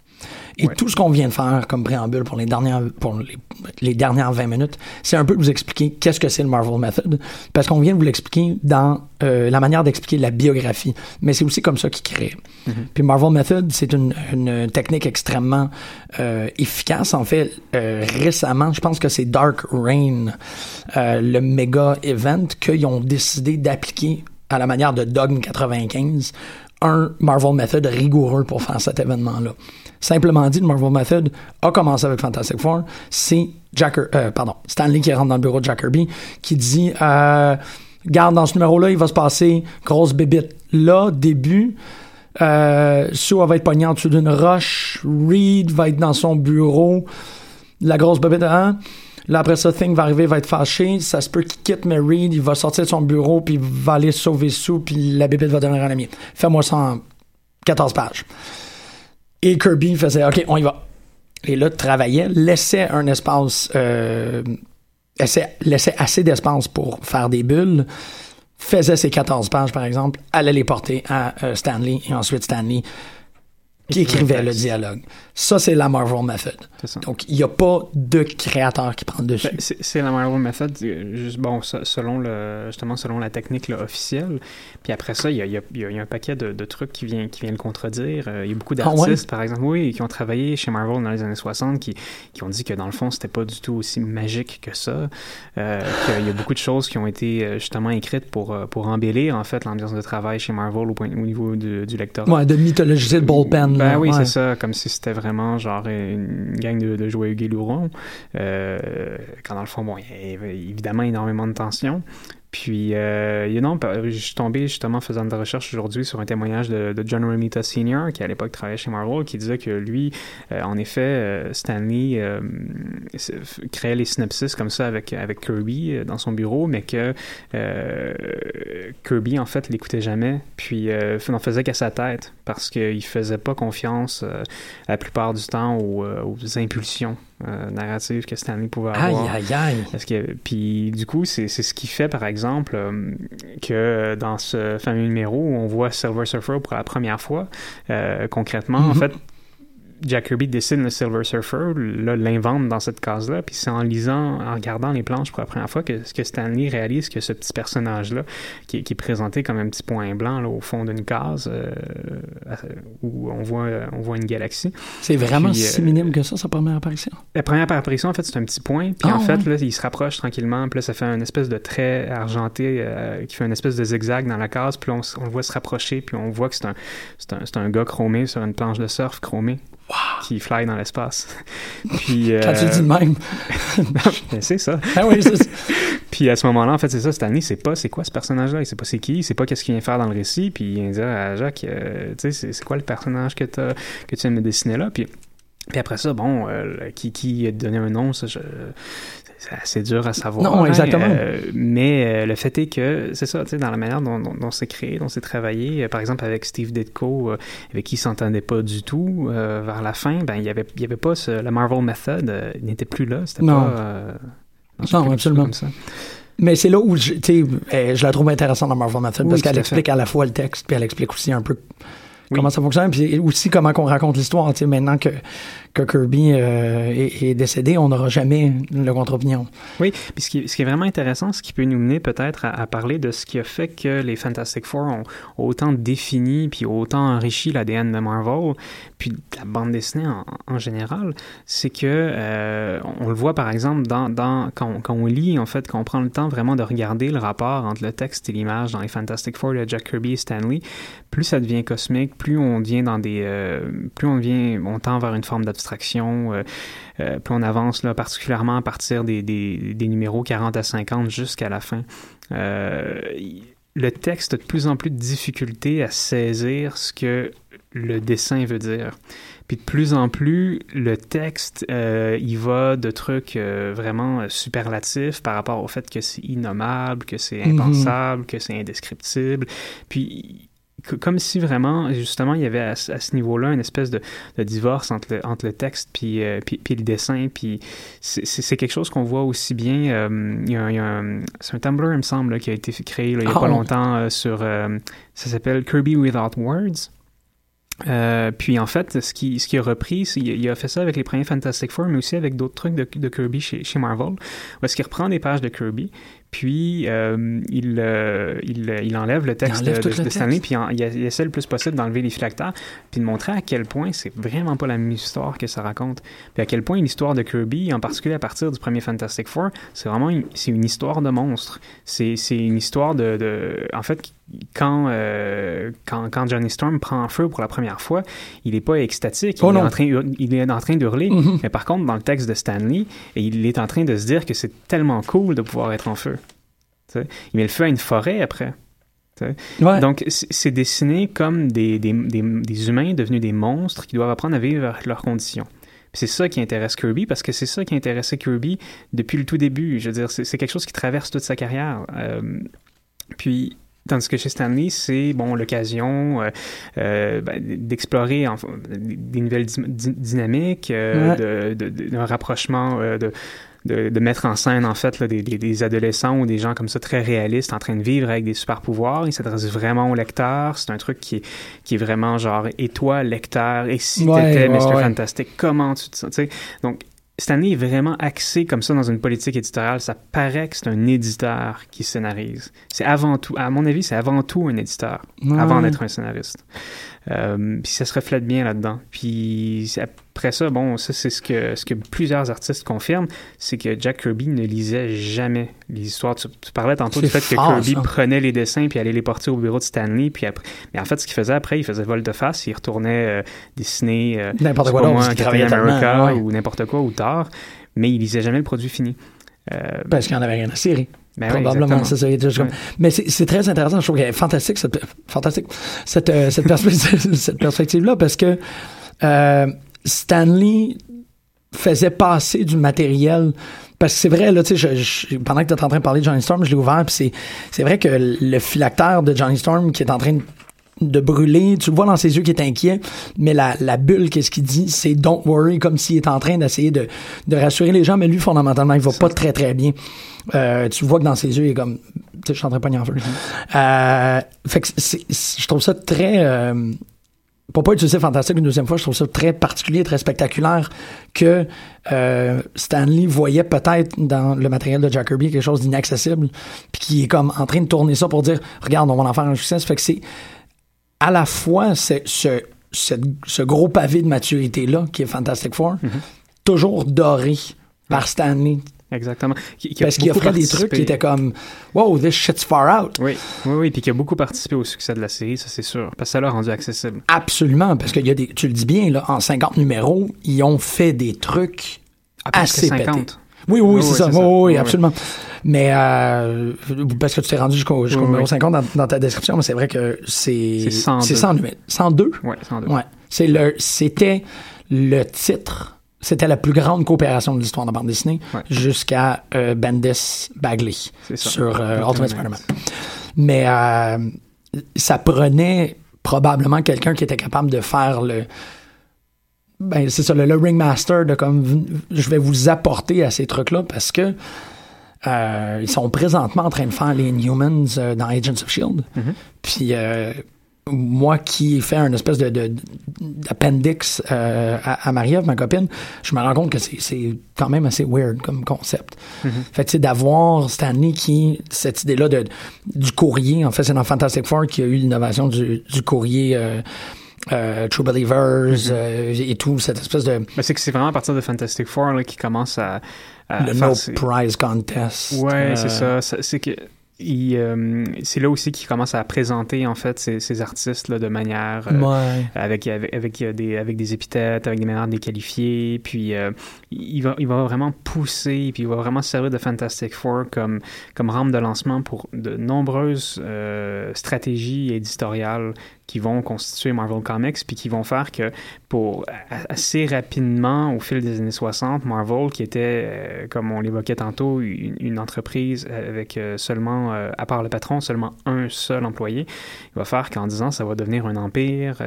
Et Ouais. tout ce qu'on vient de faire comme préambule pour les dernières, pour les, les dernières 20 minutes, c'est un peu de vous expliquer qu'est-ce que c'est le Marvel Method, parce qu'on vient de vous l'expliquer dans euh, la manière d'expliquer la biographie, mais c'est aussi comme ça qu'il crée. Puis Marvel Method, c'est une, une technique extrêmement euh, efficace. En fait, euh, récemment, je pense que c'est Dark Reign, euh, le méga event qu'ils ont décidé d'appliquer à la manière de Dogme 95 un Marvel Method rigoureux pour faire cet événement-là. Simplement dit, le Marvel Method a commencé avec Fantastic Four. C'est euh, Stanley qui rentre dans le bureau de Jack Kirby qui dit euh, Garde, dans ce numéro-là, il va se passer grosse bébite. Là, début, euh, Sue va être pognée en dessous d'une roche. Reed va être dans son bureau. La grosse bébite, hein? Là, après ça, Thing va arriver, va être fâché. Ça se peut qu'il quitte, mais Reed, il va sortir de son bureau, puis il va aller sauver Sue, puis la bébite va devenir un ami. Fais-moi ça en 14 pages. Et Kirby faisait, OK, on y va. Et là, travaillait, laissait un espace, euh, laissait, assez d'espace pour faire des bulles, faisait ses 14 pages, par exemple, allait les porter à euh, Stanley, et ensuite Stanley qui écrivait le dialogue. Ça, c'est la Marvel Method. Ça. Donc, il n'y a pas de créateur qui prend le dessus. Ben, c'est la Marvel Method, euh, juste, bon, se- selon le, justement selon la technique là, officielle. Puis après ça, il y a, y a- y a- il y a un paquet de, de trucs qui viennent qui vient le contredire. Euh, il y a beaucoup Ah ouais? d'artistes, par exemple, oui, qui ont travaillé chez Marvel dans les années 60, qui, qui ont dit que dans le fond, c'était pas du tout aussi magique que ça. Euh, qu'il y a beaucoup de choses qui ont été euh, justement écrites pour, pour embellir, en fait, l'ambiance de travail chez Marvel au, point, au niveau du, du lectorat. Ouais, de mythologiser le bullpen. Ben là, oui, ouais. c'est ça, comme si c'était vraiment genre une gang de, de joyeux. Euh, quand dans le fond, bon, il y avait évidemment énormément de tension. Puis, euh, you je suis tombé justement faisant de la recherche aujourd'hui sur un témoignage de, John Romita Sr., qui à l'époque travaillait chez Marvel, qui disait que lui, euh, en effet, euh, Stanley euh, créait les synopsis comme ça avec, avec Kirby euh, dans son bureau, mais que Kirby, en fait, l'écoutait jamais, puis n'en faisait qu'à sa tête, parce qu'il faisait pas confiance la plupart du temps aux, aux impulsions euh, narratives que Stanley pouvait Aïe, avoir. aïe, aïe. Parce que, puis du coup, c'est c'est ce qui fait, par exemple, euh, que dans ce fameux numéro où on voit Silver Surfer pour la première fois, euh, concrètement, en Mhm. fait, Jack Kirby dessine le Silver Surfer, l'invente dans cette case-là, puis c'est en lisant, en regardant les planches pour la première fois que, que Stanley réalise que ce petit personnage-là, qui, est- qui est présenté comme un petit point blanc là, au fond d'une case, euh, où on voit, on voit une galaxie, C'est vraiment Puis, si euh, minime que ça, sa première apparition. la première apparition, en fait, c'est un petit point. Puis Ah, en fait, ouais. là, il se rapproche tranquillement. Puis là, ça fait une espèce de trait argenté euh, qui fait une espèce de zigzag dans la case. Puis on, le voit se rapprocher. Puis on voit que c'est un, c'est un, c'est un gars chromé sur une planche de surf chromée qui fly dans l'espace. Puis. Quand tu le euh, dis de même. ben, c'est ça. ah oui. Puis à ce moment-là, en fait, c'est ça, Stanley, c'est pas c'est quoi ce personnage-là, il sait pas c'est qui, il sait pas qu'est-ce qu'il vient faire dans le récit, puis il vient dire à Jacques, euh, tu sais, c'est- quoi le personnage que, t'as- que tu viens de me dessiner là, puis, puis après ça, bon, euh, qui, qui a donné un nom, ça, je- c'est assez dur à savoir. Non, hein, exactement. euh, mais euh, le fait est que, c'est ça, tu sais, dans la manière dont, dont, dont c'est créé, dont c'est travaillé, euh, par exemple avec Steve Ditko, avec qui il s'entendait pas du tout, vers la fin, ben, il y avait, il y avait pas ce, la Marvel Method, il n'était plus là, c'était Non. pas... Non, absolument. comme ça. Mais c'est là où je, tu sais, je la trouve intéressante dans Marvel Method Oui, parce qu'elle explique à la fois le texte puis elle explique aussi un peu Oui. comment ça fonctionne puis aussi comment qu'on raconte l'histoire. Tu sais, maintenant que, que Kirby euh, est, est décédé, on n'aura jamais le contre-opinion. Oui, puis ce qui, est- ce qui est vraiment intéressant, ce qui peut nous mener peut-être à, à parler de ce qui a fait que les Fantastic Four ont, autant défini puis autant enrichi l'ADN de Marvel, puis de la bande dessinée en, en général, c'est que euh, on le voit par exemple dans, dans quand, on, quand on lit en fait, quand on prend le temps vraiment de regarder le rapport entre le texte et l'image dans les Fantastic Four de Jack Kirby et Stanley, plus ça devient cosmique, plus on devient dans des, euh, plus on devient, on tend vers une forme d'abstraction. euh, euh, plus on avance, là, particulièrement à partir des, des, des numéros 40 à 50 jusqu'à la fin. Le texte a de plus en plus de difficulté à saisir ce que le dessin veut dire. Puis de plus en plus, le texte, euh, il va de trucs euh, vraiment superlatifs par rapport au fait que c'est innommable, que c'est Mhm. impensable, que c'est indescriptible. Puis comme si vraiment, justement, il y avait à, ce- à ce niveau-là une espèce de, de divorce entre le, entre le texte puis, euh, puis, puis le dessin. Puis c'est- quelque chose qu'on voit aussi bien. euh, il y a, un- c'est un Tumblr, il me semble, là, qui a été créé là, il n'y a pas ouais. longtemps euh, sur. ça s'appelle Kirby Without Words. Euh, puis en fait, ce qui, ce qui a repris, c'est il, il a fait ça avec les premiers Fantastic Four, mais aussi avec d'autres trucs de, de Kirby chez, chez Marvel, où est-ce qu'il reprend des pages de Kirby, puis euh, il, euh, il, il enlève le texte enlève de, de- le de Stanley, texte. puis en- il, il essaie le plus possible d'enlever les phylactères, puis de montrer à quel point c'est vraiment pas la même histoire que ça raconte, puis à quel point l'histoire de Kirby, en particulier à partir du premier Fantastic Four, c'est vraiment une, c'est une histoire de monstre. C'est c'est une histoire de, de- En fait, quand, euh, quand, quand Johnny Storm prend feu pour la première fois, il n'est pas extatique. Oh il, est en train, il est en train d'hurler. Mhm. Mais par contre, dans le texte de Stanley, il est en train de se dire que c'est tellement cool de pouvoir être en feu. Tu sais. Il met le feu à une forêt après. Ouais. Donc, c'est dessiné comme des, des, des, des humains devenus des monstres qui doivent apprendre à vivre avec leurs conditions. C'est ça qui intéresse Kirby parce que c'est ça qui intéressait Kirby depuis le tout début. Je veux dire, c'est c'est quelque chose qui traverse toute sa carrière. Euh, puis, tandis que chez Stanley, c'est bon l'occasion euh, euh, ben, d'explorer enfin, des nouvelles dy- dy- dynamiques, euh, d'un rapprochement, de, de, de mettre en scène en fait là, des, adolescents ou des gens comme ça très réalistes en train de vivre avec des super pouvoirs. Il s'adresse vraiment au lecteur. C'est un truc qui est, qui est vraiment genre et toi lecteur et si Ouais, t'étais ouais, Mr. Fantastic, comment tu te sens? Donc Stanley est vraiment axé comme ça dans une politique éditoriale. Ça paraît que c'est un éditeur qui scénarise. C'est avant tout, à mon avis, c'est avant tout un éditeur, Ouais. avant d'être un scénariste. Euh, puis ça se reflète bien là-dedans. Puis après ça, bon, ça c'est ce que, ce que plusieurs artistes confirment, c'est que Jack Kirby ne lisait jamais les histoires. Tu, tu parlais tantôt du fait fort, que Kirby ça. prenait les dessins puis allait les porter au bureau de Stanley. Puis après, mais en fait, ce qu'il faisait après, il faisait volte-face, il retournait euh, dessiner euh, N'importe quoi moi, Captain America ouais. ou n'importe quoi ou tard, mais il lisait jamais le produit fini. Euh, Parce qu'il n'y en avait rien à cirer. Ben oui, Probablement, ça. juste comme-. Mais c'est c'est très intéressant. Je trouve qu'elle est fantastique, cette, fantastique, cette, euh, cette perspective, cette perspective-là, parce que euh, Stanley faisait passer du matériel. Parce que c'est vrai, là, tu sais, je- je- pendant que tu en train de parler de Johnny Storm, je l'ai ouvert, puis c'est, c'est vrai que le phylactère de Johnny Storm qui est en train de, de brûler, tu le vois dans ses yeux qui est inquiet, mais la, la bulle, qu'est-ce qu'il dit, c'est don't worry, comme s'il est en train d'essayer de, de rassurer les gens, mais lui, fondamentalement, il va pas très, très bien. Euh, tu vois que dans ses yeux, il est comme, tu sais, je suis en train de pogner en feu. Euh, fait que je trouve ça très, euh, pour pas utiliser fantastique une deuxième fois, je trouve ça très particulier, très spectaculaire que euh, Stanley voyait peut-être dans le matériel de Jack Kirby quelque chose d'inaccessible, puis qui est comme en train de tourner ça pour dire, regarde, on va en faire un succès. Fait que c'est à la fois ce, ce, ce gros pavé de maturité-là, qui est Fantastic Four, toujours doré par Stanley. Exactement. Qui- qui a Parce qu'il offrait des trucs qui étaient comme, wow, this shit's far out. Oui, oui, oui, puis qui a beaucoup participé au succès de la série, ça c'est sûr, parce que ça l'a rendu accessible. Absolument, parce qu'il y a des, tu le dis bien, là, en 50 numéros, ils ont fait des trucs Ah, assez 50. pétés. Oui, oui, Oui, c'est oui, ça. Oui, ça. oui, Oui, oui. absolument. Mais euh, parce que tu t'es rendu jusqu'au Oui, numéro oui. 50 dans, dans ta description, mais c'est vrai que c'est C'est 102. c'est 102. 102? Ouais, sans doute. Ouais. C'est le c'était le titre. C'était la plus grande coopération de l'histoire de bande dessinée Ouais. jusqu'à euh, Bendis Bagley C'est ça. sur euh, Ultimate Ultimate Spider-Man. Mais euh, ça prenait probablement quelqu'un qui était capable de faire le ben c'est ça le, le ringmaster de comme je vais vous apporter à ces trucs là parce que euh, ils sont présentement en train de faire les Newmans euh, dans Agents of Shield. Puis euh, moi qui ai fait un espèce de, d'appendix à, à Marie-Ève, ma copine, je me rends compte que c'est, quand même assez weird comme concept. Fait que, tu sais, d'avoir Stanley qui, cette idée-là de, du courrier, en fait, c'est dans Fantastic Four qu'il y a eu l'innovation du, du courrier euh, euh, True Believers euh, et tout, cette espèce de Ben, c'est que c'est vraiment à partir de Fantastic Four là, qui commence à, à le faire No Prize Contest. Ouais, Euh, c'est ça. Ça- C'est que euh, c'est là aussi qu'il commence à présenter en fait ces, ces artistes là de manière euh, Ouais. avec, avec avec des avec des épithètes, avec des manières de les qualifier, puis euh, il va il va vraiment pousser, puis il va vraiment se servir de Fantastic Four comme comme rampe de lancement pour de nombreuses euh, stratégies éditoriales qui vont constituer Marvel Comics, puis qui vont faire que pour assez rapidement, au fil des années 60, Marvel, qui était, euh, comme on l'évoquait tantôt, une, une entreprise avec euh, seulement, euh, à part le patron, seulement un seul employé, il va faire qu'en 10 ans, ça va devenir un empire.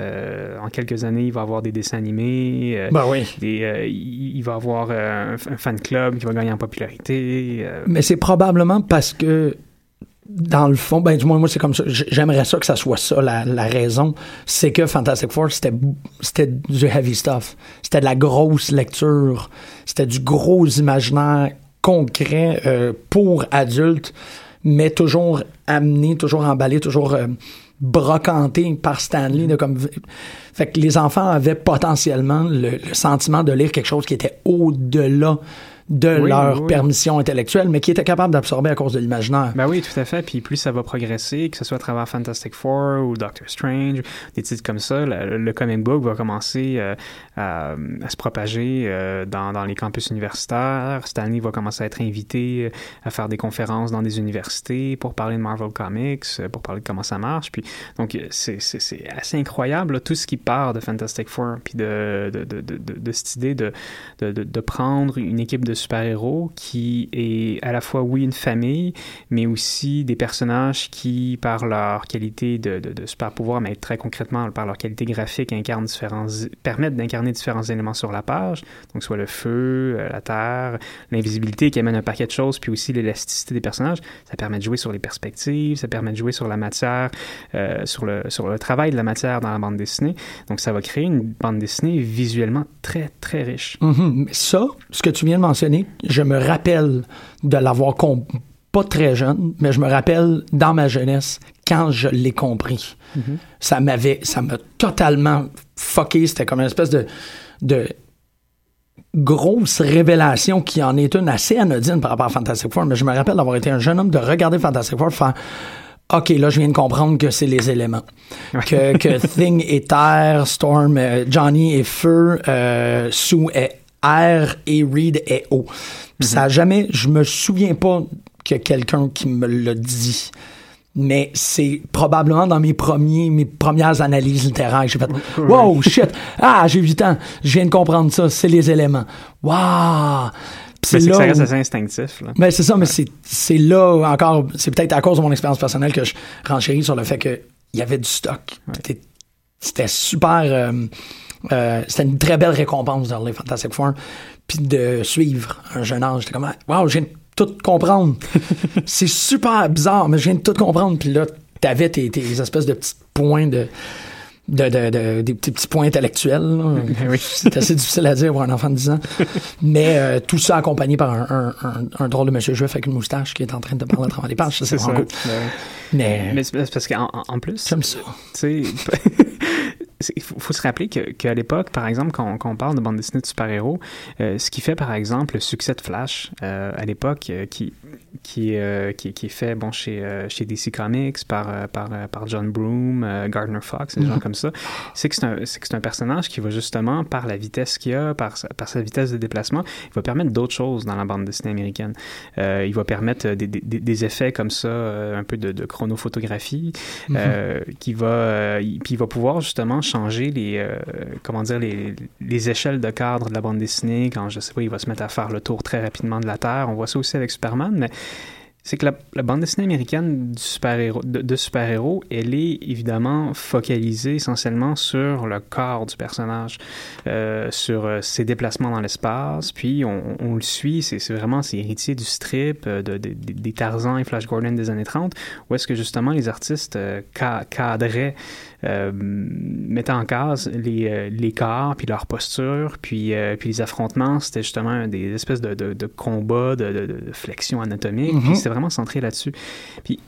En quelques années, il va avoir des dessins animés. Ben oui. des, il va avoir euh, un, fan club qui va gagner en popularité. euh, Mais c'est probablement parce que, dans le fond, ben du moins, moi, c'est comme ça. J'aimerais ça que ça soit ça, la, raison. C'est que Fantastic Four, c'était du heavy stuff. C'était de la grosse lecture. C'était du gros imaginaire concret euh, pour adultes, mais toujours amené, toujours emballé, toujours brocanté par Stanley. Comme... Fait que les enfants avaient potentiellement le, le sentiment de lire quelque chose qui était au-delà de Oui, leur oui, permission intellectuelle, mais qui était capable d'absorber à cause de l'imaginaire. Ben oui, tout à fait. Puis plus ça va progresser, que ce soit à travers Fantastic Four ou Doctor Strange, des titres comme ça, le, le comic book va commencer euh, à, à se propager euh, dans, dans les campus universitaires. Stanley va commencer à être invité euh, à faire des conférences dans des universités pour parler de Marvel Comics, pour parler de comment ça marche. Puis donc c'est assez incroyable là, tout ce qui part de Fantastic Four, puis de, de, de, de, de, de cette idée de prendre une équipe de super-héros qui est à la fois, oui, une famille, mais aussi des personnages qui, par leur qualité de, super-pouvoir, mais très concrètement, par leur qualité graphique, incarnent différents, permettent d'incarner différents éléments sur la page, donc soit le feu, euh, la terre, l'invisibilité qui amène un paquet de choses, puis aussi l'élasticité des personnages. Ça permet de jouer sur les perspectives, ça permet de jouer sur la matière, euh, sur, le, travail de la matière dans la bande dessinée. Donc ça va créer une bande dessinée visuellement très, très riche. Mais ça, ce que tu viens de mentionner, je me rappelle de l'avoir com- pas très jeune, mais je me rappelle dans ma jeunesse quand je l'ai compris. Ça m'avait, ça m'a totalement fucké. C'était comme une espèce de, de grosse révélation qui en est une assez anodine par rapport à Fantastic Four. Mais je me rappelle d'avoir été un jeune homme de regarder Fantastic Four, faire OK, là, je viens de comprendre que c'est les éléments. Que, que Thing est terre, Storm, euh, Johnny est feu, euh, Sue est air et Reed est eau. Puis ça a jamais, je me souviens pas que quelqu'un qui me l'a dit. Mais c'est probablement dans mes premiers, mes premières analyses littéraires. J'ai fait, wow, shit, ah, j'ai 8 ans, je viens de comprendre ça, c'est les éléments. Mais c'est là ça reste assez instinctif. Là. ben, c'est ça, mais c'est, c'est là encore, c'est peut-être à cause de mon expérience personnelle que je renchéris sur le fait qu'il y avait du stock. C'était, c'était super, euh, euh, c'était une très belle récompense dans les Fantastic Four. Puis de suivre un jeune âge, j'étais comme, wow, je viens de tout comprendre. c'est super bizarre, mais je viens de tout comprendre. Puis là, t'avais tes, tes espèces de petits points de, de, de, de- des petits, petits points intellectuels. C'est assez difficile à dire pour un enfant de 10 ans. Mais euh, tout ça accompagné par un, un, un, un drôle de monsieur juif avec une moustache qui est en train de parler à travers les pages. Ça, c'est vraiment ça. cool. Mais, Mais c'est parce qu'en en- plus, j'aime ça. il faut, se rappeler qu'à l'époque, par exemple, quand, on- quand on parle de bande dessinée de super-héros, euh, ce qui fait, par exemple, le succès de Flash euh, à l'époque, euh, qui, qui, euh, qui, qui est fait bon, chez, euh, chez DC Comics par, euh, par, par John Broome, euh, Gardner Fox, des gens comme ça, c'est que c'est un, c'est un personnage qui va justement, par la vitesse qu'il a, par sa, par sa vitesse de déplacement, il va permettre d'autres choses dans la bande dessinée américaine. Il va permettre des, des, des effets comme ça, un peu de, de chronophotographie, euh, qui va, puis il va pouvoir justement changer les, comment dire, les, les échelles de cadre de la bande dessinée. Quand je sais pas, il va se mettre à faire le tour très rapidement de la Terre. On voit ça aussi avec Superman, mais c'est que la, bande dessinée américaine de, super-héros, elle est évidemment focalisée essentiellement sur le corps du personnage, euh, sur euh, ses déplacements dans l'espace, puis on, le suit, c'est vraiment, c'est héritier du strip, euh, de, de- de- des Tarzan et Flash Gordon des années 30, où est-ce que justement les artistes ca- cadraient, euh, en case les, euh, les corps, puis leur posture, puis, euh, puis les affrontements, c'était justement des espèces de, de, de combats, de, de, flexion anatomique, Mhm. puis c'était vraiment centré là-dessus. Puis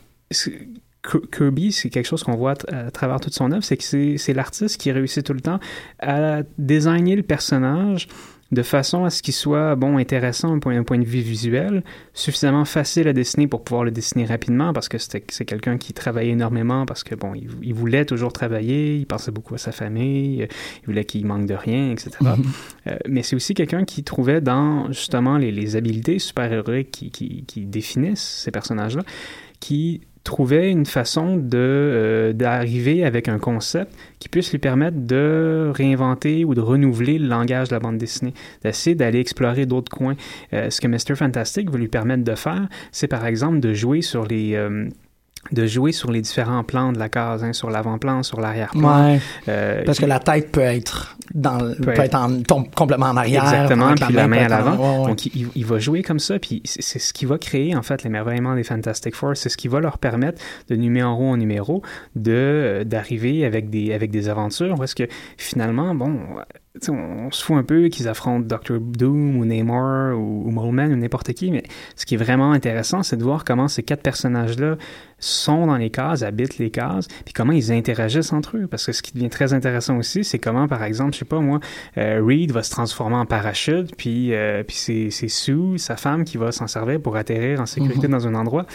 Kirby, c'est quelque chose qu'on voit à, tra- à travers toute son œuvre, c'est que c'est c'est l'artiste qui réussit tout le temps à designer le personnage de façon à ce qu'il soit bon intéressant d'un point, de vue visuel, suffisamment facile à dessiner pour pouvoir le dessiner rapidement parce que c'est quelqu'un qui travaillait énormément parce que bon, il, voulait toujours travailler, il pensait beaucoup à sa famille, il voulait qu'il manque de rien, etc. Mm-hmm. euh, mais c'est aussi quelqu'un qui trouvait dans justement les, les habiletés super-héroïques qui, qui, qui définissent ces personnages-là, qui trouver une façon de euh, d'arriver avec un concept qui puisse lui permettre de réinventer ou de renouveler le langage de la bande dessinée, d'essayer d'aller explorer d'autres coins. Euh, ce que Mr. Fantastic veut lui permettre de faire, c'est par exemple de jouer sur les euh, de jouer sur les différents plans de la case, hein, sur l'avant-plan, sur l'arrière-plan. Ouais, euh, parce que la tête peut être dans, peut, être, en, tombe complètement en arrière. Exactement, puis la main, à l'avant. Donc, il, il, va jouer comme ça, puis c'est ce qui va créer, en fait, l'émerveillement des Fantastic Four. C'est ce qui va leur permettre, de numéro en numéro, de d'arriver avec des, avec des aventures où est-ce que, finalement, bon, on, se fout un peu qu'ils affrontent Doctor Doom ou Namor ou, ou Moleman ou n'importe qui, mais ce qui est vraiment intéressant, c'est de voir comment ces quatre personnages-là sont dans les cases, habitent les cases, puis comment ils interagissent entre eux. Parce que ce qui devient très intéressant aussi, c'est comment, par exemple, je sais pas moi, euh, Reed va se transformer en parachute, puis, euh, puis c'est, c'est Sue, sa femme, qui va s'en servir pour atterrir en sécurité mhm. dans un endroit.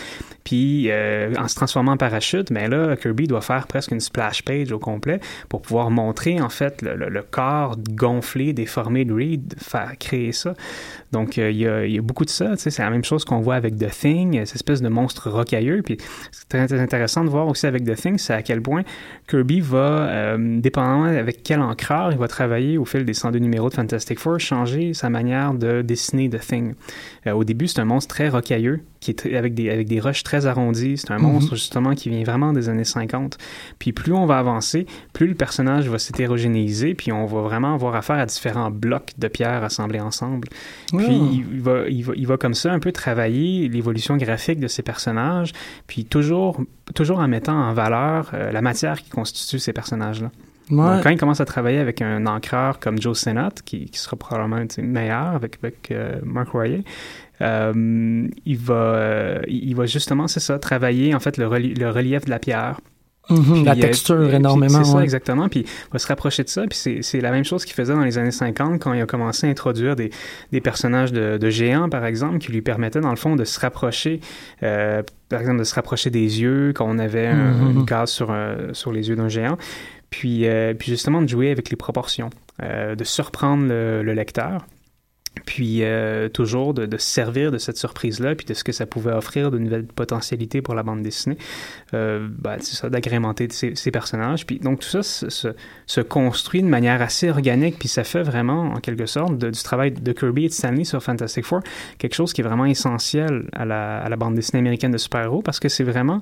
Puis euh, en se transformant en parachute, mais ben là, Kirby doit faire presque une splash page au complet pour pouvoir montrer en fait le, le, le corps gonflé, déformé de Reed, faire créer ça. Donc, euh, il y, a, y, a, beaucoup de ça. C'est la même chose qu'on voit avec The Thing, cette espèce de monstre rocailleux. Puis, c'est très intéressant de voir aussi avec The Thing, c'est à quel point Kirby va, euh, dépendamment avec quel encreur il va travailler au fil des 102 numéros de Fantastic Four, changer sa manière de dessiner The Thing. Euh, au début, c'est un monstre très rocailleux, qui est avec des, avec des roches très arrondies. C'est un mhm. monstre, justement, qui vient vraiment des années 50. Puis, plus on va avancer, plus le personnage va s'hétérogénéiser, puis on va vraiment avoir affaire à différents blocs de pierres assemblés ensemble. Puis il va, il, va, il va comme ça un peu travailler l'évolution graphique de ces personnages, puis toujours, toujours en mettant en valeur euh, la matière qui constitue ces personnages-là. quand il commence à travailler avec un encreur comme Joe Sennott, qui, qui sera probablement meilleur avec, avec euh, Mark Royer, euh, il, va, il va justement, c'est ça, travailler en fait le, le relief de la pierre Mhm, la texture énormément. C'est ça, exactement. Puis il va se rapprocher de ça. Puis c'est la même chose qu'il faisait dans les années 50 quand il a commencé à introduire des, des personnages de, de, géants, par exemple, qui lui permettaient, dans le fond, de se rapprocher, euh, par exemple, de se rapprocher des yeux, quand on avait un, mhm. une case sur, euh, sur les yeux d'un géant. Puis, euh, puis justement, de jouer avec les proportions, euh, de surprendre le, le lecteur puis euh, toujours de, de, servir de cette surprise-là, puis de ce que ça pouvait offrir de nouvelles potentialités pour la bande dessinée, euh, ben, c'est ça, d'agrémenter ces, personnages. Puis donc tout ça se, se, construit de manière assez organique, puis ça fait vraiment, en quelque sorte, du travail de Kirby et de Stanley sur Fantastic Four, quelque chose qui est vraiment essentiel à la, à la bande dessinée américaine de super-héros, parce que c'est vraiment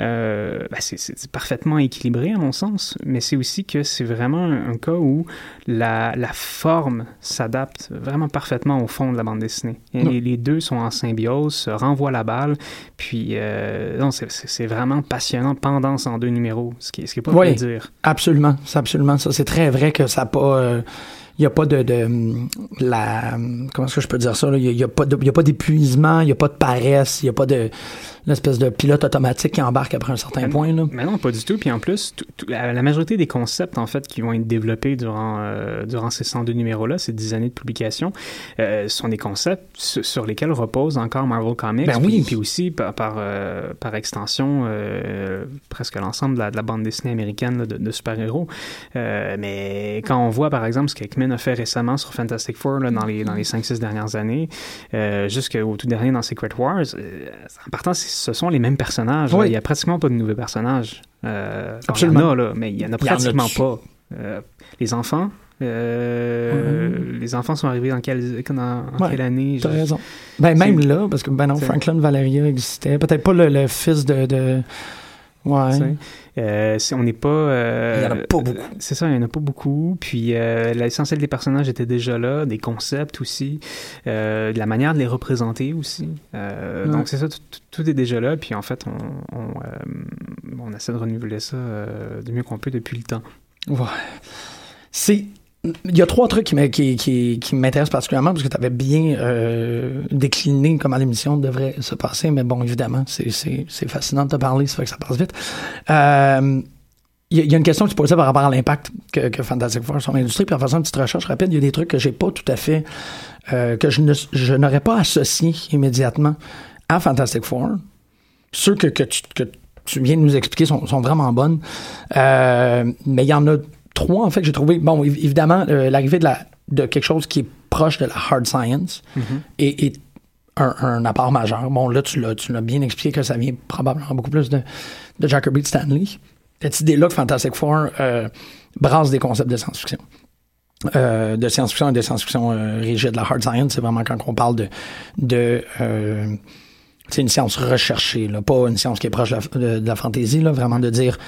euh, ben c'est parfaitement équilibré à mon sens, mais c'est aussi que c'est vraiment un, cas où la, la forme s'adapte vraiment parfaitement au fond de la bande dessinée. Et les, deux sont en symbiose, se renvoient la balle, puis euh, non, c'est vraiment passionnant pendant en deux numéros, ce qui, ce qui est pas oui, dire. Absolument, c'est absolument ça. C'est très vrai que ça n'a pas... Euh il n'y a pas de, de, la comment est-ce que je peux dire ça il n'y a, a pas d'épuisement il n'y a pas de paresse il n'y a pas de l'espèce de pilote automatique qui embarque après un certain point. Là. Mais non, pas du tout. Puis en plus, la majorité des concepts en fait qui vont être développés durant euh, durant ces 102 numéros-là, ces 10 années de publication, euh, sont des concepts sur lesquels repose encore Marvel Comics. Ben oui. Puis, aussi par par, euh, par extension presque l'ensemble de la, de la, bande dessinée américaine là, de, de super-héros. Mais quand on voit par exemple ce qu'Ekman a fait récemment sur Fantastic Four là, dans les dans les 5-6 dernières années, jusqu'au tout dernier dans Secret Wars, en partant c'est ce sont les mêmes personnages. Il n'y a pratiquement pas de nouveaux personnages. Euh, Absolument. Il y en a, là, mais il n'y en a pratiquement pas. Euh, les enfants, euh. Les enfants sont arrivés dans quelle, dans, en quelle année? T'as raison. Ben, même là, parce que ben non, Franklin Valeria existait. Peut-être pas le, le, fils de... de... Ouais. Euh, on n'est pas. Euh, il n'y en a pas beaucoup. C'est ça, il n'y en a pas beaucoup. Puis euh, l'essentiel des personnages était déjà là, des concepts aussi, euh, de la manière de les représenter aussi. Ouais. Donc c'est ça, tout, tout, est déjà là. Puis en fait, on, on, on essaie de renouveler ça du mieux qu'on peut depuis le temps. Ouais. C'est il y a trois trucs qui, m'intéressent particulièrement parce que tu avais bien euh, décliné comment l'émission devrait se passer, mais bon, évidemment, c'est fascinant de te parler, ça fait que ça passe vite. Euh, il y, a- il y a une question qui se posait par rapport à l'impact que, Fantastic Four sur l'industrie. Puis en faisant une petite recherche rapide, il y a des trucs que j'ai pas tout à fait, euh, que je n'aurais pas associé immédiatement à Fantastic Four. Ceux que, tu, viens de nous expliquer sont, vraiment bonnes. Euh, mais il y en a trois, en fait, que j'ai trouvé. Bon, évi- évidemment, euh, l'arrivée de, la, de quelque chose qui est proche de la hard science est, est un, un apport majeur. Bon, là, tu l'as, tu l'as bien expliqué que ça vient probablement beaucoup plus de, de de Stanley. Cette idée-là que Fantastic Four euh, brasse des concepts de science-fiction. Euh, de science-fiction et de science-fiction euh, rigide. La hard science, c'est vraiment quand on parle de, de euh, c'est une science recherchée, là, pas une science qui est proche de la, de, de la fantaisie, là, vraiment de dire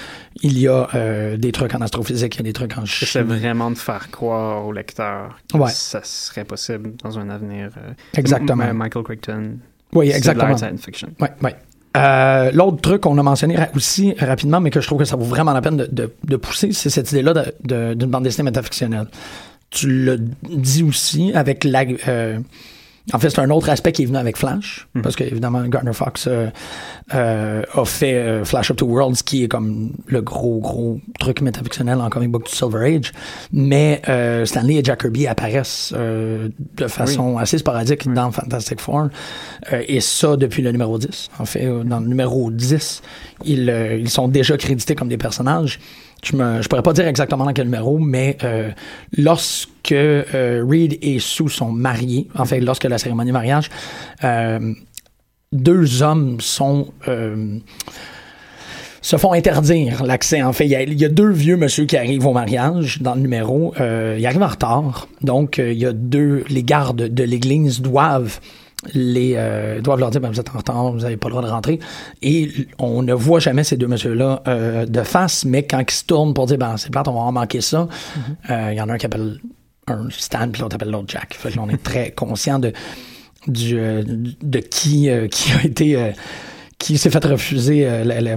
il y a euh, des trucs en astrophysique, il y a des trucs en C'est chimie. vraiment de faire croire au lecteur que Ouais. ça serait possible dans un avenir. euh, Exactement. M- Michael Crichton. Oui, c'est de exactement. l'art science fiction. Ouais, ouais. Euh, L'autre truc qu'on a mentionné ra- aussi rapidement, mais que je trouve que ça vaut vraiment la peine de, de- de pousser, c'est cette idée-là d'une bande dessinée métafictionnelle. Tu le dis aussi avec la. En fait, c'est un autre aspect qui est venu avec Flash, parce que évidemment Gardner Fox euh, euh, a fait euh, Flash Up to Worlds, qui est comme le gros gros truc métafictionnel en comic book du Silver Age. Mais euh, Stanley et Jack Kirby apparaissent euh, de façon assez sporadique dans Fantastic Four, Euh, et ça depuis le numéro 10. En fait, dans le numéro 10, ils, euh, ils sont déjà crédités comme des personnages. Je je pourrais pas dire exactement dans quel numéro, mais euh, lorsque euh, Reed et Sue sont mariés, en fait, lorsque la cérémonie de mariage, euh, deux hommes sont se font interdire l'accès. En fait, il y, a, deux vieux monsieur qui arrivent au mariage dans le numéro. Ils arrivent en retard, donc il y a deux. Les gardes de l'église doivent les euh, doivent leur dire ben, vous êtes en retard, vous n'avez pas le droit de rentrer. Et on ne voit jamais ces deux messieurs-là euh, de face, mais quand ils se tournent pour dire ben c'est plate, on va en manquer ça, euh, il y en a un qui appelle un Stan, puis l'autre appelle l'autre Jack. Fait que on est très conscient de du, euh, de qui euh, qui a été euh, qui s'est fait refuser euh, la- la-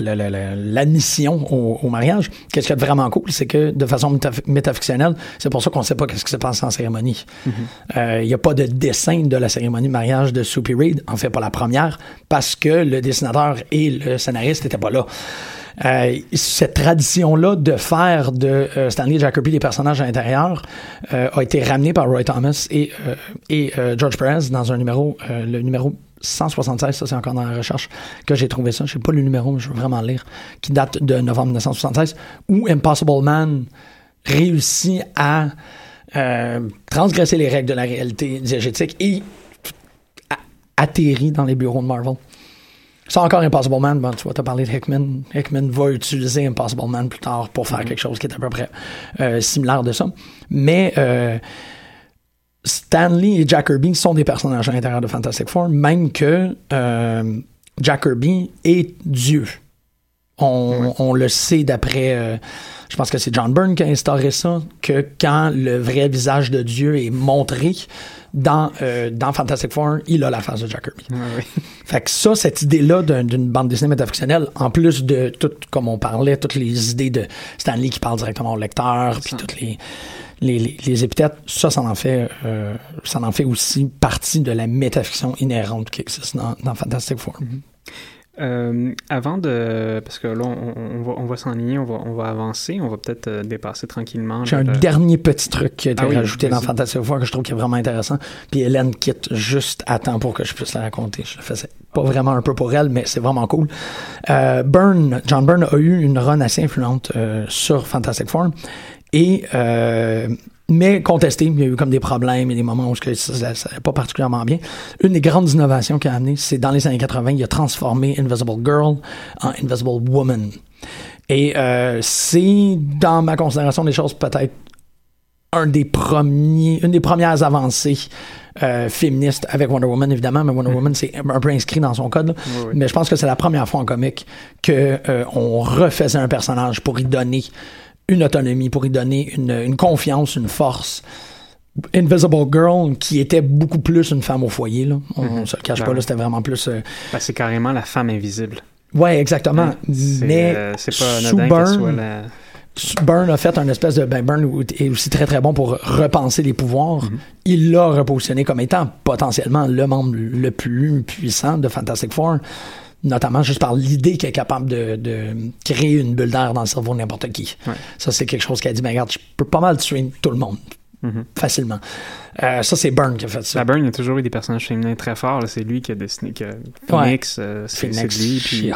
la- la- la- l'admission au, au mariage. Qu'est-ce qui est vraiment cool, c'est que de façon métaf- métafictionnelle, c'est pour ça qu'on ne sait pas qu'est-ce qui se passe en cérémonie. Euh, Il n'y a pas de dessin de la cérémonie de mariage de Soupy Reed, en fait pas la première, parce que le dessinateur et le scénariste n'étaient pas là. Euh, cette tradition-là de faire de euh, Stanley Kirby des personnages à l'intérieur euh, a été ramenée par Roy Thomas et, et George Perez dans un numéro, le numéro 176, ça c'est encore dans la recherche que j'ai trouvé ça. Je sais pas le numéro, mais je veux vraiment le lire, qui date de novembre 1976, où Impossible Man réussit à euh, transgresser les règles de la réalité diégétique et atterrit dans les bureaux de Marvel. C'est encore Impossible Man. Bon, tu vois, t'as parlé de Hickman. Hickman va utiliser Impossible Man plus tard pour faire quelque chose qui est à peu près euh, similaire de ça. Mais euh, Stanley et Jack Kirby sont des personnages à l'intérieur de Fantastic Four, même que euh, Jack Kirby est Dieu. On, on le sait d'après, euh, je pense que c'est John Byrne qui a instauré ça, que quand le vrai visage de Dieu est montré dans, euh, dans Fantastic Four, il a la face de Jack Kirby. Fait que ça, cette idée-là d'un- d'une bande dessinée métafictionnelle, en plus de tout, comme on parlait, toutes les idées de Stanley qui parle directement au lecteur, puis toutes les, les, les, les épithètes, ça, ça en fait, euh, ça en fait aussi partie de la métafiction inhérente qui existe dans, dans Fantastic Four. Euh, avant de. Parce que là, on, on va, on va s'enligner, on va, on va avancer, on va peut-être euh, dépasser tranquillement. J'ai un le- dernier petit truc qui a été Ah oui, rajouté dans. Fantastic Four que je trouve qui est vraiment intéressant. Puis Hélène quitte juste à temps pour que je puisse la raconter. Je le faisais pas vraiment un peu pour elle, mais c'est vraiment cool. Euh, Byrne, John Byrne a eu une run assez influente sur Fantastic Four. Et euh, mais contesté, il y a eu comme des problèmes et des moments où ça n'allait pas particulièrement bien. Une des grandes innovations qu'il a amené, c'est dans les années 80, il a transformé Invisible Girl en Invisible Woman. Et euh, c'est, dans ma considération des choses, peut-être un des premiers, une des premières avancées euh, féministes avec Wonder Woman, évidemment, mais Wonder Woman, c'est un peu inscrit dans son code. là. Oui, oui. Mais je pense que c'est la première fois en comique que euh, on refaisait un personnage pour y donner une autonomie, pour y donner une, une confiance, une force. Invisible Girl, qui était beaucoup plus une femme au foyer, là. On, on se le cache Ben pas, là, oui. c'était vraiment plus... euh, Ben, c'est carrément la femme invisible. Ouais, exactement. C'est, Mais euh, c'est pas sous soit la. A fait un espèce de. Ben, Byrne est aussi très très bon pour repenser les pouvoirs. Mhm. Il l'a repositionné comme étant potentiellement le membre le plus puissant de Fantastic Four. Notamment juste par l'idée qu'elle est capable de, de créer une bulle d'air dans le cerveau de n'importe qui. Ouais. Ça, c'est quelque chose qu'elle dit, ben regarde, je peux pas mal tuer tout le monde, Mhm. facilement. Euh, ça, c'est Byrne qui a fait ça. La Burn, il y a toujours eu des personnages féminins très forts. C'est lui qui a dessiné que Phoenix, euh, c'est lui. Puis,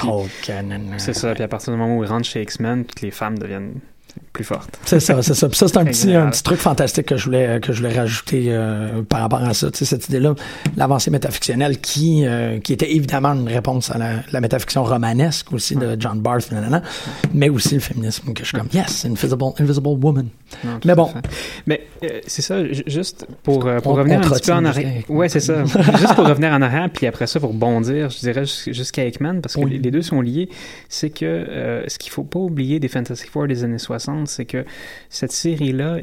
c'est ça. Puis à partir du moment où il rentre chez X-Men, toutes les femmes deviennent plus fortes. C'est ça, c'est ça. Puis ça, c'est un petit, un petit truc fantastique que je voulais, que je voulais rajouter euh, par rapport à ça. Tu sais, cette idée-là, l'avancée métafictionnelle qui, euh, qui était évidemment une réponse à la, la métafiction romanesque aussi de John Barth, nanana, mais aussi le féminisme que je suis comme, yes, Invisible, Invisible Woman. Non, Mais bon. Mais euh, c'est ça, ju- juste pour, euh, pour On- revenir on un petit peu en arrière. Ouais, c'est ça. juste pour revenir en arrière, puis après ça, pour bondir, je dirais jus- jusqu'à Hickman, parce que Oui. les- deux sont liés. C'est que euh, ce qu'il faut pas oublier des Fantastic Four des années 60, c'est que cette série-là,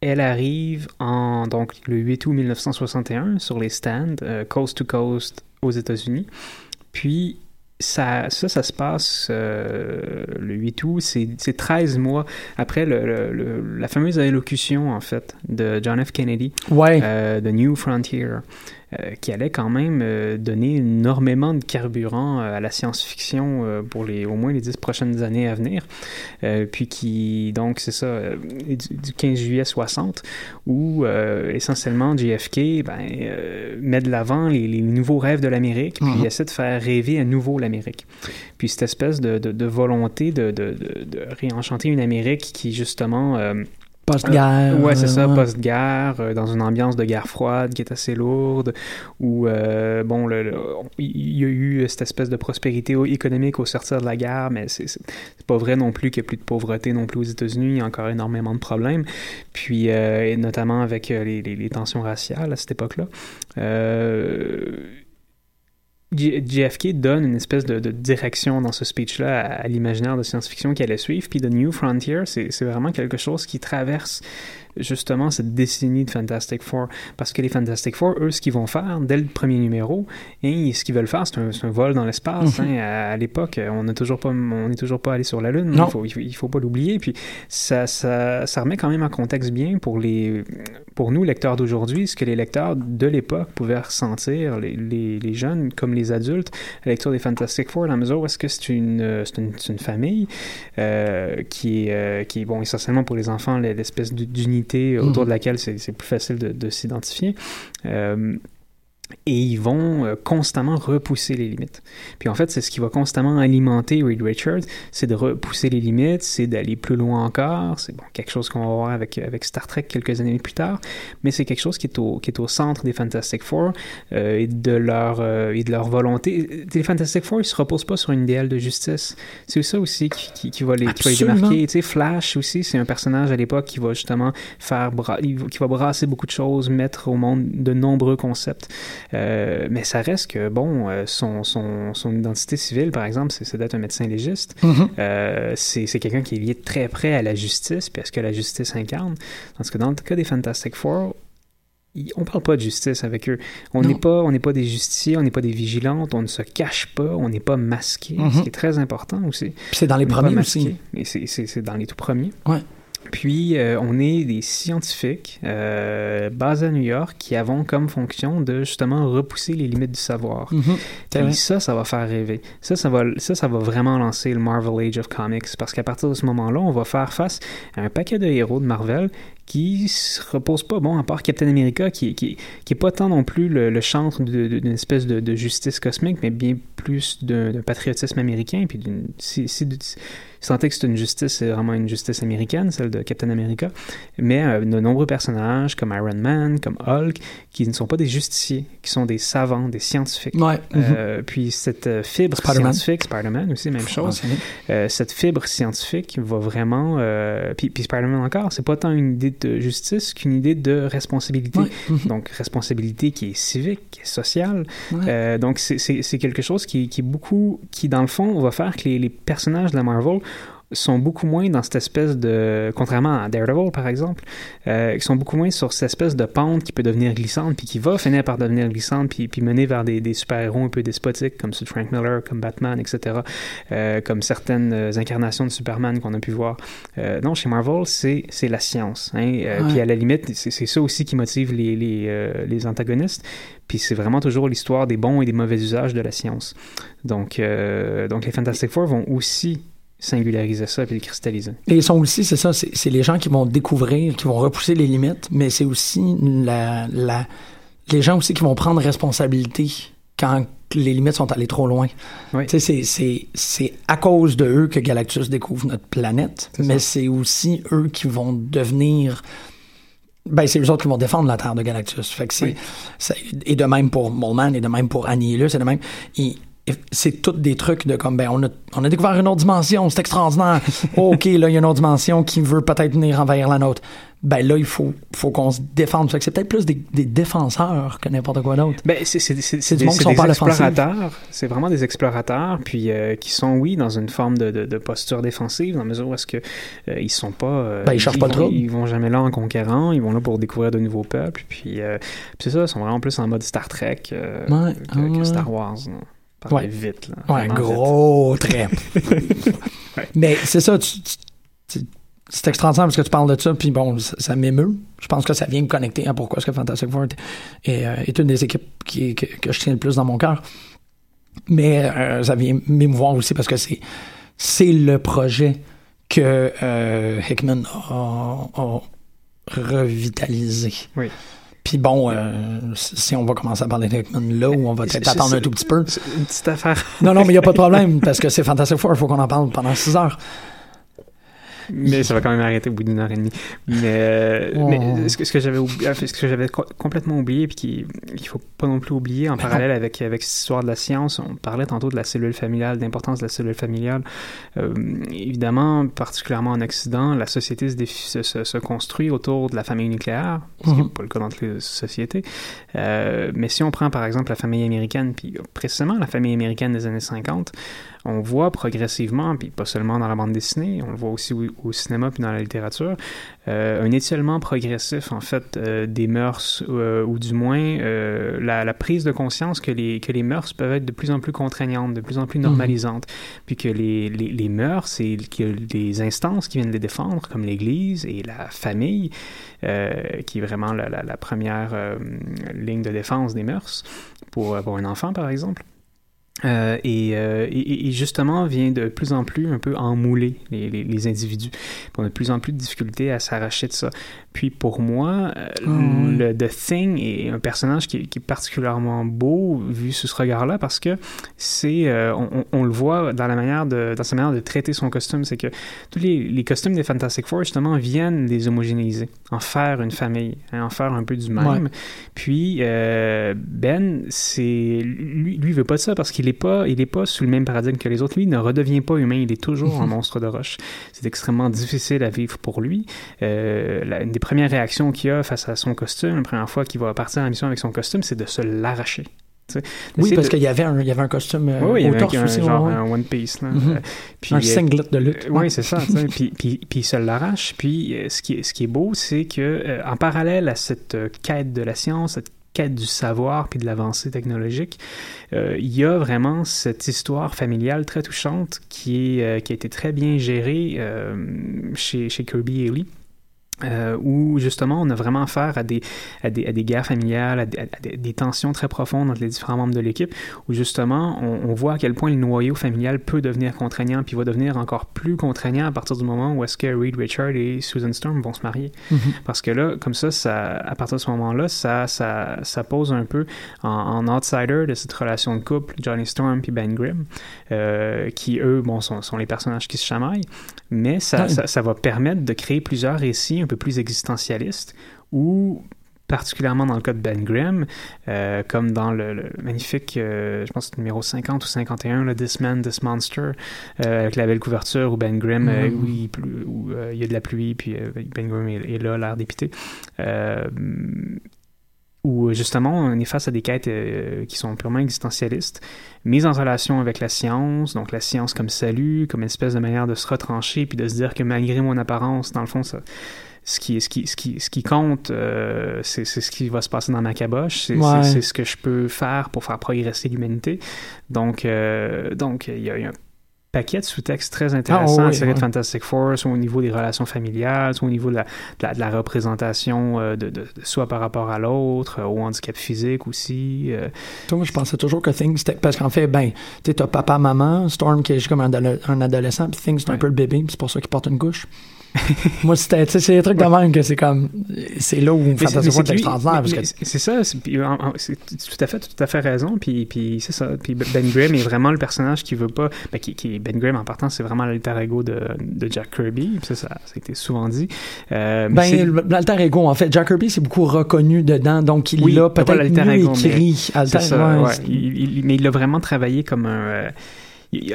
elle arrive en donc le 8 août 1961 sur les stands, euh, coast to coast aux États-Unis. Puis ça, ça, ça se passe euh, le 8 août, c'est c'est 13 mois après le, le- le- la fameuse allocution, en fait, de John F. Kennedy, Ouais. euh, de New Frontier, qui allait quand même euh, donner énormément de carburant euh, à la science-fiction euh, pour les, au moins les 10 prochaines années à venir. Euh, puis qui, donc, c'est ça, euh, du, du 15 juillet 60, où euh, essentiellement JFK ben, euh, met de l'avant les, les nouveaux rêves de l'Amérique, puis Mhm. il essaie de faire rêver à nouveau l'Amérique. Puis cette espèce de, de- de volonté de, de- de- de réenchanter une Amérique qui, justement, euh, Post-guerre. ouais, c'est ça, ouais. post-guerre, euh, dans une ambiance de guerre froide qui est assez lourde, où, euh, bon, il y a eu cette espèce de prospérité économique au sortir de la guerre, mais c'est pas vrai non plus qu'il n'y a plus de pauvreté non plus aux États-Unis, il y a encore énormément de problèmes, puis euh, et notamment avec les, les- les tensions raciales à cette époque-là. Euh, JFK donne une espèce de, direction dans ce speech-là à, à l'imaginaire de science-fiction qui allait suivre. Puis The New Frontier, c'est vraiment quelque chose qui traverse justement cette décennie de Fantastic Four. Parce que les Fantastic Four, eux, ce qu'ils vont faire dès le premier numéro, hein, ce qu'ils veulent faire, c'est un, vol dans l'espace. Mhm. hein. à, à l'époque, on n'est toujours pas, on n'est toujours pas allé sur la Lune. Non. Il faut, il faut, il faut pas l'oublier. Puis ça, ça, ça remet quand même en contexte bien pour les, pour nous lecteurs d'aujourd'hui, ce que les lecteurs de l'époque pouvaient ressentir, les, les, les jeunes comme les adultes, à la lecture des Fantastic Four, dans la mesure où est-ce que c'est une, c'est une, c'est une famille euh, qui, est, euh, qui est, bon, essentiellement pour les enfants, l'espèce d'unité autour Mhm. de laquelle c'est c'est plus facile de, de s'identifier. Euh, et ils vont euh, constamment repousser les limites. Puis en fait, c'est ce qui va constamment alimenter Reed Richards, c'est de repousser les limites, c'est d'aller plus loin encore. C'est bon, quelque chose qu'on va voir avec, avec Star Trek quelques années plus tard, mais c'est quelque chose qui est au, qui est au centre des Fantastic Four euh, et, de leur, euh, et de leur volonté. Les Fantastic Four, ils se reposent pas sur une idéal de justice. C'est ça aussi qui, qui, qui va les, qui va les démarquer. Tu sais, Flash aussi, c'est un personnage à l'époque qui va justement faire bra- qui va brasser beaucoup de choses, mettre au monde de nombreux concepts. Euh, mais ça reste que, bon, euh, son, son, son identité civile, par exemple, c'est d'être un médecin légiste. Mhm. Euh, c'est quelqu'un qui est lié très près à la justice, puis à ce que la justice incarne. Tandis que dans le cas des Fantastic Four, on parle pas de justice avec eux. On n'est pas, on n'est pas des justiciers, on n'est pas des vigilantes, on ne se cache pas, on n'est pas masqué, Mhm. ce qui est très important aussi. C'est dans les premiers aussi. C'est dans les tout premiers. Ouais. Puis, euh, on est des scientifiques euh, basés à New York qui avons comme fonction de justement repousser les limites du savoir. Vrai. Puis ça, ça va faire rêver. Ça, ça va, ça, ça va vraiment lancer le Marvel Age of Comics parce qu'à partir de ce moment-là, on va faire face à un paquet de héros de Marvel qui se reposent pas, bon, à part Captain America, qui, qui, qui est pas tant non plus le, le chantre d'une espèce de, de justice cosmique, mais bien plus d'un patriotisme américain, puis. Si, si, est que c'est une justice, c'est vraiment une justice américaine, celle de Captain America, mais euh, de nombreux personnages comme Iron Man, comme Hulk, qui ne sont pas des justiciers, qui sont des savants, des scientifiques. Ouais. Euh, puis cette euh, fibre scientifique, Spider-Man aussi, même chose. cette fibre scientifique va vraiment. puis, puis Spider-Man encore, c'est pas tant une idée de justice qu'une idée de responsabilité. Donc, responsabilité qui est civique, qui est sociale. Euh, donc, c'est quelque chose qui, qui est beaucoup. qui, dans le fond, va faire que les, les personnages de la Marvel sont beaucoup moins dans cette espèce de, contrairement à Daredevil par exemple, euh, qui sont beaucoup moins sur cette espèce de pente qui peut devenir glissante, puis qui va finir par devenir glissante, puis, puis mener vers des, des super-héros un peu despotiques, comme ceux de Frank Miller, comme Batman, etc., euh, comme certaines euh, incarnations de Superman qu'on a pu voir. Euh, non, chez Marvel, c'est, la science. Hein, Ouais. Puis à la limite, c'est, c'est ça aussi qui motive les, les, les antagonistes. Puis c'est vraiment toujours l'histoire des bons et des mauvais usages de la science. Donc, donc les Fantastic Four vont aussi singulariser ça puis le cristalliser. Et ils sont aussi, c'est ça, c'est les gens qui vont découvrir, qui vont repousser les limites, mais c'est aussi la, la, les gens aussi qui vont prendre responsabilité quand les limites sont allées trop loin. Oui. C'est- à cause de eux que Galactus découvre notre planète, mais c'est aussi eux qui vont devenir... Ben, c'est eux autres qui vont défendre la Terre de Galactus. Fait que. Oui. ça- Et de même pour Molman, et de même pour Annihilus, et de même... et c'est tous des trucs de comme, ben, on a, on a découvert une autre dimension, c'est extraordinaire. Oh, OK, là, il y a une autre dimension qui veut peut-être venir envahir la nôtre. Ben là, il faut, faut qu'on se défende. C'est peut-être plus des, des défenseurs que n'importe quoi d'autre. Ben, c'est, c'est, c'est, des, monde qui c'est sont des explorateurs. C'est vraiment des explorateurs, puis euh, qui sont, oui, dans une forme de, de, de posture défensive, dans la mesure où est-ce que euh, ils sont pas... euh, Ben, ils cherchent pas vont, trouble. Ils vont jamais là en conquérant, ils vont là pour découvrir de nouveaux peuples, puis, puis c'est ça, ils sont vraiment plus en mode Star Trek Ouais, que. Star Wars. Parlez Ouais. vite, là. Ouais, gros trait. Ouais. Mais c'est ça, tu- tu- tu- c'est extraordinaire parce que tu parles de ça, puis bon, ça, ça m'émeut. Je pense que ça vient me connecter à pourquoi est-ce que Fantastic Four est, est, euh, est une des équipes qui, que, que je tiens le plus dans mon cœur. Mais euh, ça vient m'émouvoir aussi parce que c'est c'est le projet que euh, Hickman a, a revitalisé. Oui. Puis bon, euh, si on va commencer à parler de Hickman là, ou on va peut-être attendre un tout petit peu. Une petite affaire. Non, non, mais il n'y a pas de problème, parce que c'est Fantastic Four, il faut qu'on en parle pendant six heures. Mais ça va quand même arrêter au bout d'une heure et demie. Mais, euh, Oh. mais ce que, ce que j'avais ce que complètement oublié, puis qu'il qu'il faut pas non plus oublier en parallèle avec, avec cette histoire de la science, on parlait tantôt de la cellule familiale, de l'importance de la cellule familiale. Euh, évidemment, particulièrement en Occident, la société se, défi- se, se- se construit autour de la famille nucléaire, ce qui n'est Mhm. pas le cas dans toutes les sociétés. Euh, mais si on prend par exemple la famille américaine, puis précisément la famille américaine des années 50, on voit progressivement, puis pas seulement dans la bande dessinée, on le voit aussi au, au cinéma puis dans la littérature, euh, un étiolement progressif en fait euh, des mœurs, euh, ou du moins la, la prise de conscience que les, que les mœurs peuvent être de plus en plus contraignantes, de plus en plus normalisantes, puis que les, les, les mœurs, y a des instances qui viennent les défendre, comme l'Église et la famille, qui est vraiment la, la, la première ligne de défense des mœurs pour, pour un enfant, par exemple. Euh, et, euh, et, et justement vient de plus en plus un peu emmouler les, les, les individus. On a de plus en plus de difficultés à s'arracher de ça. Puis pour moi, euh, Ah, le The Thing est un personnage qui, est- qui est particulièrement beau vu sous ce regard-là parce que c'est, euh, on, on- on le voit dans la manière de, dans sa manière de traiter son costume, c'est que tous les, les costumes des Fantastic Four justement viennent les homogénéiser, en faire une famille, hein, en faire un peu du même. Ouais. Puis Ben, c'est lui, lui veut pas de ça parce qu'il est pas, il est pas sous le même paradigme que les autres. Lui, il ne redevient pas humain, il est toujours un monstre de roche. C'est extrêmement difficile à vivre pour lui. Euh, la- une des premières réactions qu'il a face à son costume, la première fois qu'il va partir en mission avec son costume, c'est de se l'arracher. Oui, parce de- qu'il y avait un, il y avait un costume euh, Oui, il y au avait torse un, aussi. genre ouais, un One Piece. Là. Mhm. Euh, puis, un singlet de lutte. euh, oui, c'est ça. puis, puis, puis il se l'arrache. Puis ce qui est, ce qui est beau, c'est que euh, en parallèle à cette quête de la science, cette quête du savoir puis de l'avancée technologique, euh, il y a vraiment cette histoire familiale très touchante qui, est, euh, qui a été très bien gérée euh, chez, chez Kirby et Lee. Euh, où justement on a vraiment affaire à des, à des, à des guerres familiales, à des, à des- des tensions très profondes entre les différents membres de l'équipe, où justement on, on voit à quel point le noyau familial peut devenir contraignant, puis va devenir encore plus contraignant à partir du moment où est-ce que Reed Richard et Susan Storm vont se marier. Mhm. Parce que là, comme ça, ça à partir de ce moment-là, ça, ça, ça pose un peu en, en outsider de cette relation de couple, Johnny Storm puis Ben Grimm, euh, qui eux, bon, sont, sont les personnages qui se chamaillent, mais ça, ça, ça va permettre de créer plusieurs récits un peu plus existentialistes où particulièrement dans le cas de Ben Grimm, euh, comme dans le, le magnifique, euh, je pense que numéro 50 ou 51, là, This Man, This Monster, euh, avec la belle couverture où Ben Grimm, Mhm. où, il, pleut- où, il y a de la pluie, puis Ben Grimm est, est là, l'air dépité. Où justement on est face à des quêtes qui sont purement existentialistes, mises en relation avec la science, donc la science comme salut, comme une espèce de manière de se retrancher, puis de se dire que malgré mon apparence, dans le fond, ça, ce qui, ce qui, ce qui, ce qui compte, euh, c'est ce qui va se passer dans ma caboche, c'est Ouais. c'est ce que je peux faire pour faire progresser l'humanité. Donc, euh, donc il y a, y a un paquet de sous-textes très intéressants Ah, oui, tirer de. Fantastic Four, soit au niveau des relations familiales, soit au niveau de la, de la, de la représentation euh, de, de, soi par rapport à l'autre, euh, au handicap physique aussi. euh. Moi, je pensais toujours que Things, parce qu'en fait, ben, tu t'as papa, maman, Storm qui est juste comme un, adole- un adolescent, puis Things, c'est un peu le bébé, c'est pour ça qu'il porte une couche. moi, c'était, c'est des trucs de même que c'est comme, c'est là où Four c'est est extraordinaire, C'est ça, c'est tout à fait, tout à fait raison. Puis, puis c'est ça. Puis Ben Grimm est vraiment le personnage qui veut pas, ben, qui, qui- Ben Grimm en partant, c'est vraiment l'alter ego de, de Jack Kirby. Ça, ça, ça a été souvent dit. Euh, Ben, l'alter ego, en fait, Jack Kirby c'est beaucoup reconnu dedans, donc il Oui, l'a pas peut-être mieux écrit. Alter, ça, ouais, ouais. c'est- Il- il- mais il l'a vraiment travaillé comme un. euh,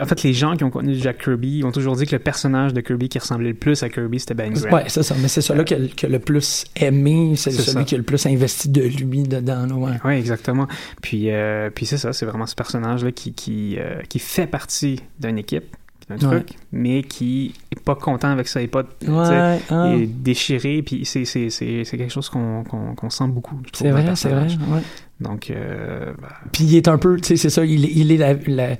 en fait, les gens qui ont connu Jack Kirby ont toujours dit que le personnage de Kirby qui ressemblait le plus à Kirby, c'était Ben Grimm. Ouais, c'est ça. Mais c'est celui-là qui a, qui a le plus aimé, c'est celui ça. qui a le plus investi de lui dedans. Là, ouais. Oui, exactement. Puis, euh, puis c'est ça, c'est vraiment ce personnage-là qui, qui, euh, qui fait partie d'une équipe, d'un Ouais. truc, mais qui est pas content avec ça, et pas Ouais, ah. est déchiré, puis c'est, c'est, c'est, c'est quelque chose qu'on, qu'on, qu'on sent beaucoup. c'est vrai, c'est vrai. ouais. Donc, euh, ben, Puis il est un peu, tu sais, c'est ça, il, est- il est la, la-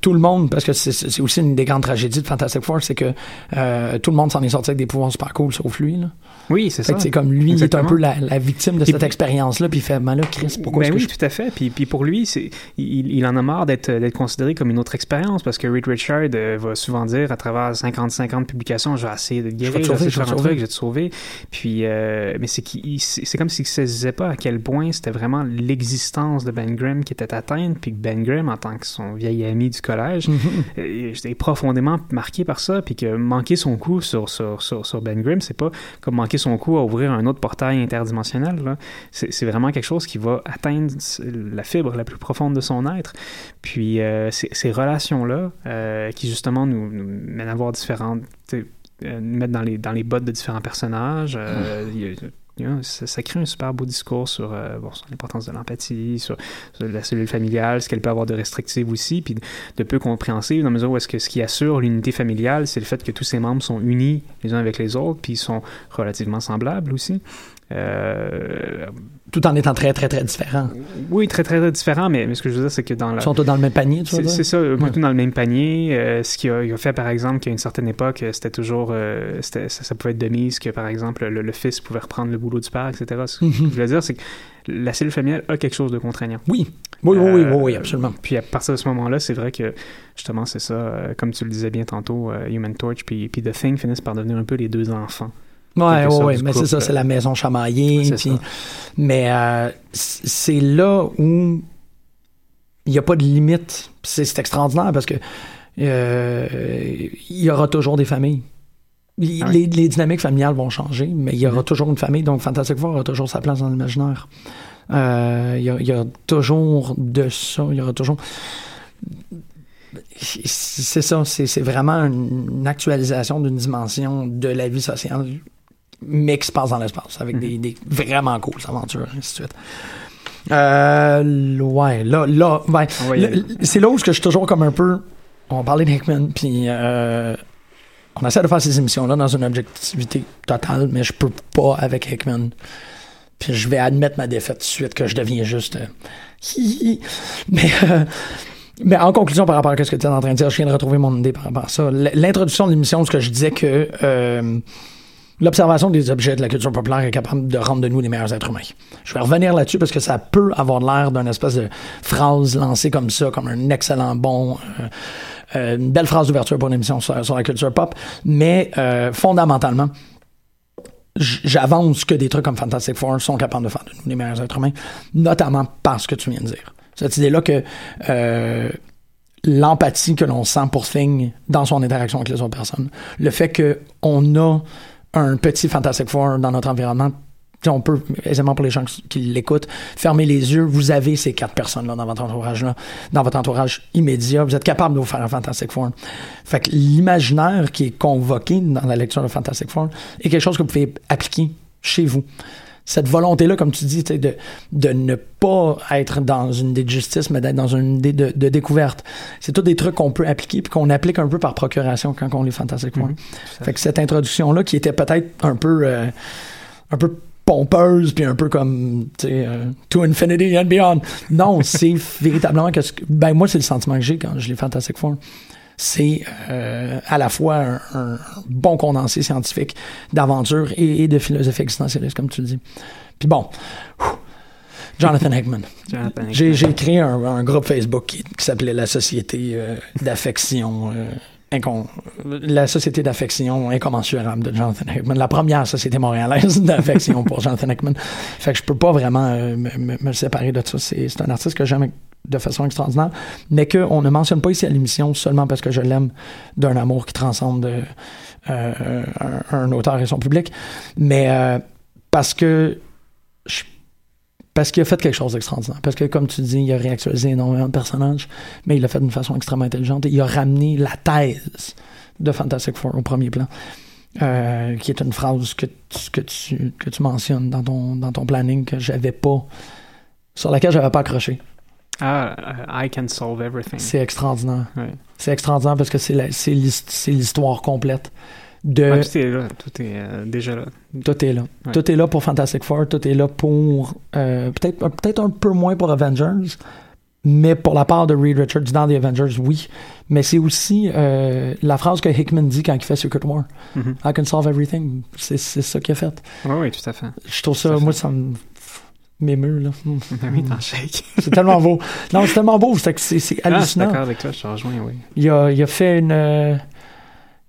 tout le monde, parce que c'est- aussi une des grandes tragédies de Fantastic Four, c'est que euh, tout le monde s'en est sorti avec des pouvoirs super cool, sauf lui. Là. Oui, c'est ça. c'est comme lui, il est un Exactement. peu la, la victime de cette expérience-là, puis il fait, ben là, Chris, pourquoi ben oui, je... tout à fait. Puis, puis pour lui, c'est, il, il en a marre d'être, d'être considéré comme une autre expérience parce que Reed Richard euh, va souvent dire à travers 50-50 publications, je vais essayer de te guérir, vais te je vais sauver, essayer de je vais faire te un sauver. truc, je vais te sauver. Puis, euh, mais c'est, qu'il, comme s'il ne saisissait pas à quel point c'était vraiment l'existence de Ben Grimm qui était atteinte, puis que Ben Grimm, en tant que son vieil ami du collège, Mhm. euh, j'étais profondément marqué par ça, puis que manquer son coup sur, sur, sur, sur Ben Grimm, c'est pas comme manquer son coup à ouvrir un autre portail interdimensionnel. C'est vraiment quelque chose qui va atteindre la fibre la plus profonde de son être. Puis euh, ces, relations-là, euh, qui justement nous, nous mènent à voir différentes... euh, nous mettre dans les, dans les bottes de différents personnages. euh, ça, crée un super beau discours sur, euh, l'importance de l'empathie, sur, sur la cellule familiale, ce qu'elle peut avoir de restrictive aussi, puis de peu compréhensible, dans la mesure où est-ce que ce qui assure l'unité familiale, c'est le fait que tous ses membres sont unis les uns avec les autres, puis ils sont relativement semblables aussi. Euh, Tout en étant très, très, très différent. oui, très, très, très différents, mais, mais ce que je veux dire, c'est que dans la... Ils sont tous dans le même panier, tu vois. c'est ça, euh, tout dans le même panier. Euh, ce qu'il a, fait, par exemple, qu'à une certaine époque, c'était toujours. euh, ça, ça pouvait être de mise que, par exemple, le, le fils pouvait reprendre le boulot du père, etc. Ce que je voulais dire, c'est que la cellule familiale a quelque chose de contraignant. Oui, oui, oui, oui, oui, oui, absolument. Puis à partir de ce moment-là, c'est vrai que justement, c'est ça, comme tu le disais bien tantôt, Human Torch puis, puis The Thing finissent par devenir un peu les deux enfants. Ouais, ouais, ouais, mais c'est ça, c'est la maison chamaillée. Puis-. Mais euh, c'est là où il n'y a pas de limite. C'est extraordinaire parce que euh, il y aura toujours des familles. Il- Ah les, les dynamiques familiales vont changer, mais il y aura toujours une famille. Donc Fantastic Four aura toujours sa place dans l'imaginaire. Euh, Il y, y a toujours de ça. Il y aura toujours. C'est ça, c'est c'est vraiment une actualisation d'une dimension de la vie sociale, mais qui se passe dans l'espace, avec des, des vraiment cool aventures, et ainsi de suite. Euh, ouais, là, là, ben, aller. c'est là où je suis toujours comme un peu. On va parler d'Hickman, puis euh, on essaie de faire ces émissions-là dans une objectivité totale, mais je peux pas avec Hickman. Puis je vais admettre ma défaite tout de suite, que je deviens juste. euh, hi, hi. mais, euh, mais en conclusion, par rapport à ce que tu es en train de dire, je viens de retrouver mon idée par rapport à ça. L'introduction de l'émission, ce que je disais que euh, l'observation des objets de la culture populaire est capable de rendre de nous les meilleurs êtres humains. Je vais revenir là-dessus parce que ça peut avoir l'air d'une espèce de phrase lancée comme ça, comme un excellent bon. euh, euh, une belle phrase d'ouverture pour une émission sur, la culture pop, mais euh, fondamentalement, j'avance que des trucs comme Fantastic Four sont capables de faire de nous les meilleurs êtres humains, notamment par ce que tu viens de dire. Cette idée-là que l'empathie que l'on sent pour Thing dans son interaction avec les autres personnes, le fait qu'on a un petit Fantastic Four dans notre environnement, on peut aisément pour les gens qui l'écoutent, fermer les yeux, vous avez ces quatre personnes-là dans votre entourage-là, dans votre entourage immédiat, vous êtes capable de vous faire un Fantastic Four. Fait que l'imaginaire qui est convoqué dans la lecture de Fantastic Four est quelque chose que vous pouvez appliquer chez vous. Cette volonté-là, comme tu dis, de, de ne pas être dans une idée de justice, mais d'être dans une idée de, de découverte. C'est tous des trucs qu'on peut appliquer puis qu'on applique un peu par procuration quand on lit Fantastic Four. Mhm. Fait que cette introduction-là, qui était peut-être un peu, euh, un peu pompeuse puis un peu comme tu sais euh, to infinity and beyond non c'est véritablement que- ben moi c'est le sentiment que j'ai quand je lis Fantastic Four c'est euh, à la fois un, un bon condensé scientifique d'aventure et, et de philosophie existentialiste comme tu le dis puis bon Jonathan Hickman j'ai créé un, un groupe Facebook qui, qui s'appelait la Société euh, d'affection. euh, la Société d'affection incommensurable de Jonathan Hickman. La première société montréalaise d'affection pour Jonathan Hickman. Fait que je peux pas vraiment euh, me, séparer de ça. C'est un artiste que j'aime de façon extraordinaire, mais qu'on ne mentionne pas ici à l'émission seulement parce que je l'aime d'un amour qui transcende euh, euh, un, un auteur et son public, mais parce que je parce qu'il a fait quelque chose d'extraordinaire. Parce que, comme tu dis, il a réactualisé énormément de personnages, mais il l'a fait d'une façon extrêmement intelligente. Et il a ramené la thèse de Fantastic Four au premier plan, euh, qui est une phrase que tu, que tu, que tu mentionnes dans ton, dans ton planning que j'avais pas, sur laquelle j'avais pas accroché. Ah, I can solve everything. C'est extraordinaire. Ouais. C'est extraordinaire parce que c'est l'histoire complète de Ouais, tout est là, tout est euh, déjà là. Tout est là. Ouais. Tout est là pour Fantastic Four, tout est là pour euh, peut-être peut-être un peu moins pour Avengers, mais pour la part de Reed Richards dans The Avengers, oui. Mais c'est aussi euh, la phrase que Hickman dit quand il fait Secret War. Mhm. I can solve everything. C'est ça qu'il a fait. Oui, oui, tout à fait. Je trouve ça, fait. moi, ça me m'émeut, là. Shake. C'est tellement beau. Non, c'est tellement beau. C'est c'est Ah, je suis hallucinant. d'accord avec toi, je te rejoins, oui. il a, il a fait une euh,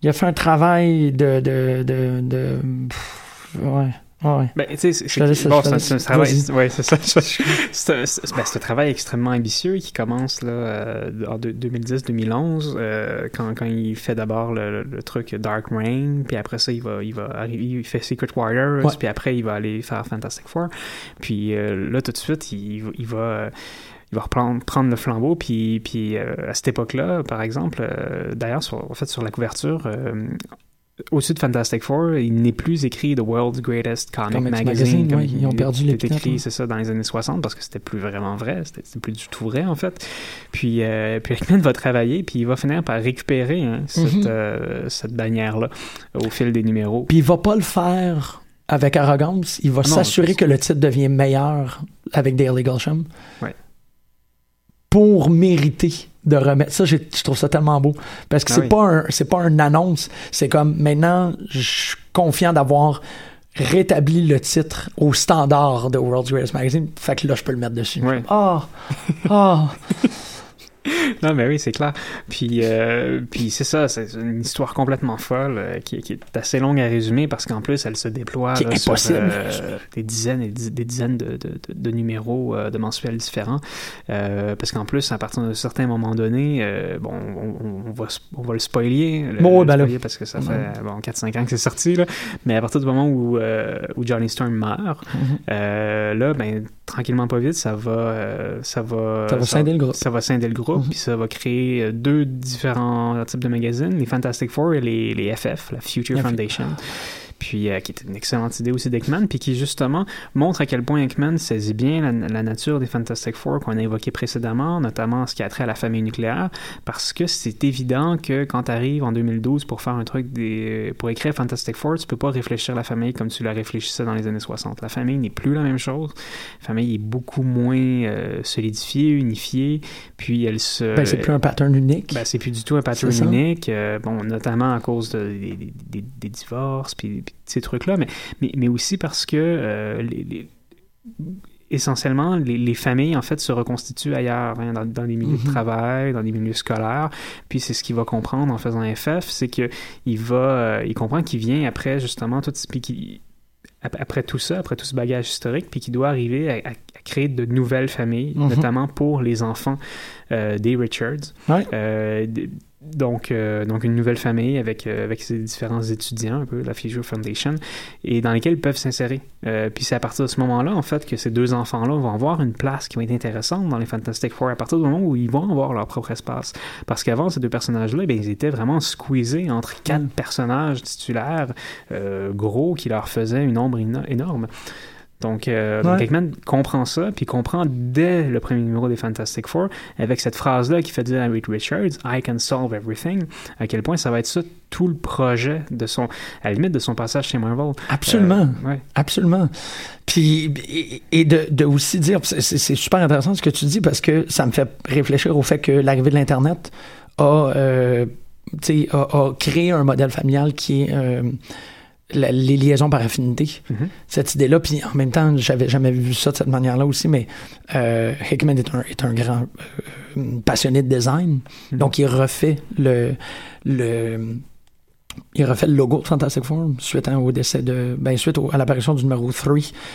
il a fait un travail de de de, de pff, ouais ouais Ben, tu sais, c'est bon, un- travail. Ouais, c'est ça. C'est un, c'est- ben, un travail extrêmement ambitieux qui commence là, euh, en deux- 2010-2011, euh, quand, quand il fait d'abord le, le- le truc Dark Reign, puis après ça, il va, il va arriver, il fait Secret Warriors, Ouais. puis après, il va aller faire Fantastic Four. Puis euh, là, tout de suite, il, il va. Il va reprendre prendre le flambeau, puis, puis euh, à cette époque-là, par exemple, euh, d'ailleurs, sur, en fait, sur la couverture, euh, au-dessus de Fantastic Four, il n'est plus écrit The World's Greatest Comic, Comics Magazine. Magazine, comme ouais, il ils ont perdu l'épithète, écrit, ouais. c'est ça, dans les années 60, parce que c'était plus vraiment vrai, c'était plus du tout vrai, en fait. Puis, euh, puis Hickman va travailler, puis il va finir par récupérer hein, cette, Mhm. euh, cette bannière-là au fil des numéros. puis il va pas le faire avec arrogance il va Ah s'assurer que le titre devient meilleur avec Daily Golsham Ouais. Pour mériter de remettre. Ça je trouve ça tellement beau. Parce que Ah c'est oui. pas un c'est pas une annonce. C'est comme maintenant je suis confiant d'avoir rétabli le titre au standard de World's Greatest Magazine. Fait que là je peux le mettre dessus. Ah! Ah Non, mais oui, c'est clair. Puis, euh, puis c'est ça, c'est une histoire complètement folle euh, qui, qui est assez longue à résumer parce qu'en plus, elle se déploie là, sur, euh, des dizaines et des dizaines de, de, numéros de mensuels différents. Parce qu'en plus, à partir d'un certain moment donné, bon, on, va, on va le spoiler. le- Bon, le ben spoiler parce que ça fait bon, 4-5 ans que c'est sorti. Là. Mais à partir du moment où, où Johnny Storm meurt, Mhm. là, ben, tranquillement pas vite, ça va, ça va, Ça va scinder le groupe. Ça va scinder le groupe, Mhm. puis ça va créer euh, deux différents types de magazines, les Fantastic Four et les, les FF, la Future. Foundation. Puis, euh, qui est une excellente idée aussi d'Eckman, puis qui justement montre à quel point Eckman saisit bien la, la nature des Fantastic Four qu'on a évoqué précédemment, notamment ce qui a trait à la famille nucléaire, parce que c'est évident que quand tu arrives en 2012 pour faire un truc des, pour écrire Fantastic Four, tu peux pas réfléchir la famille comme tu la réfléchissais dans les années 60. La famille n'est plus la même chose. La famille est beaucoup moins euh, solidifiée, unifiée, puis elle se... ben, c'est plus un pattern unique Ben, c'est plus du tout un pattern unique, euh, bon, notamment à cause de, des, des- des- divorces, puis ces trucs-là, mais, mais, mais aussi parce que euh, les, les- essentiellement, les, les familles, en fait, se reconstituent ailleurs, hein, dans, dans des milieux Mhm. de travail, dans des milieux scolaires, puis c'est ce qu'il va comprendre en faisant FF, c'est que il va, euh, il comprend qu'il vient après, justement, tout, puis qu'il- ap- après tout ça, après tout ce bagage historique, puis qu'il doit arriver à, à- à créer de nouvelles familles, Mhm. notamment pour les enfants euh, des Richards. Ouais. Euh, donc, euh, donc une nouvelle famille avec, euh, avec ses différents étudiants, un peu, la Future Foundation, et dans lesquels ils peuvent s'insérer. Euh, puis c'est à partir de ce moment-là, en fait, que ces deux enfants-là vont avoir une place qui va être intéressante dans les Fantastic Four, à partir du moment où ils vont avoir leur propre espace. Parce qu'avant, ces deux personnages-là, ben, ils étaient vraiment squeezés entre quatre Mm. personnages titulaires euh, gros qui leur faisaient une ombre éno- énorme. Donc, euh, donc. Hickman comprend ça, puis comprend dès le premier numéro des Fantastic Four, avec cette phrase-là qui fait dire à Reed Richards, I can solve everything, à quel point ça va être ça tout le projet de son, à la limite de son passage chez Marvel. Absolument. Euh, ouais. Absolument. Puis, et, de, de aussi dire, c'est super intéressant ce que tu dis parce que ça me fait réfléchir au fait que l'arrivée de l'Internet a, euh, a créé un modèle familial qui est euh, la- les liaisons par affinité. Mhm. Cette idée-là, puis en même temps, j'avais jamais vu ça de cette manière-là aussi, mais euh, Hickman est un, est un grand euh, passionné de design, Mhm. donc il refait le, le il refait le logo de Fantastic Four suite hein, au décès de ben suite au- à l'apparition du numéro 3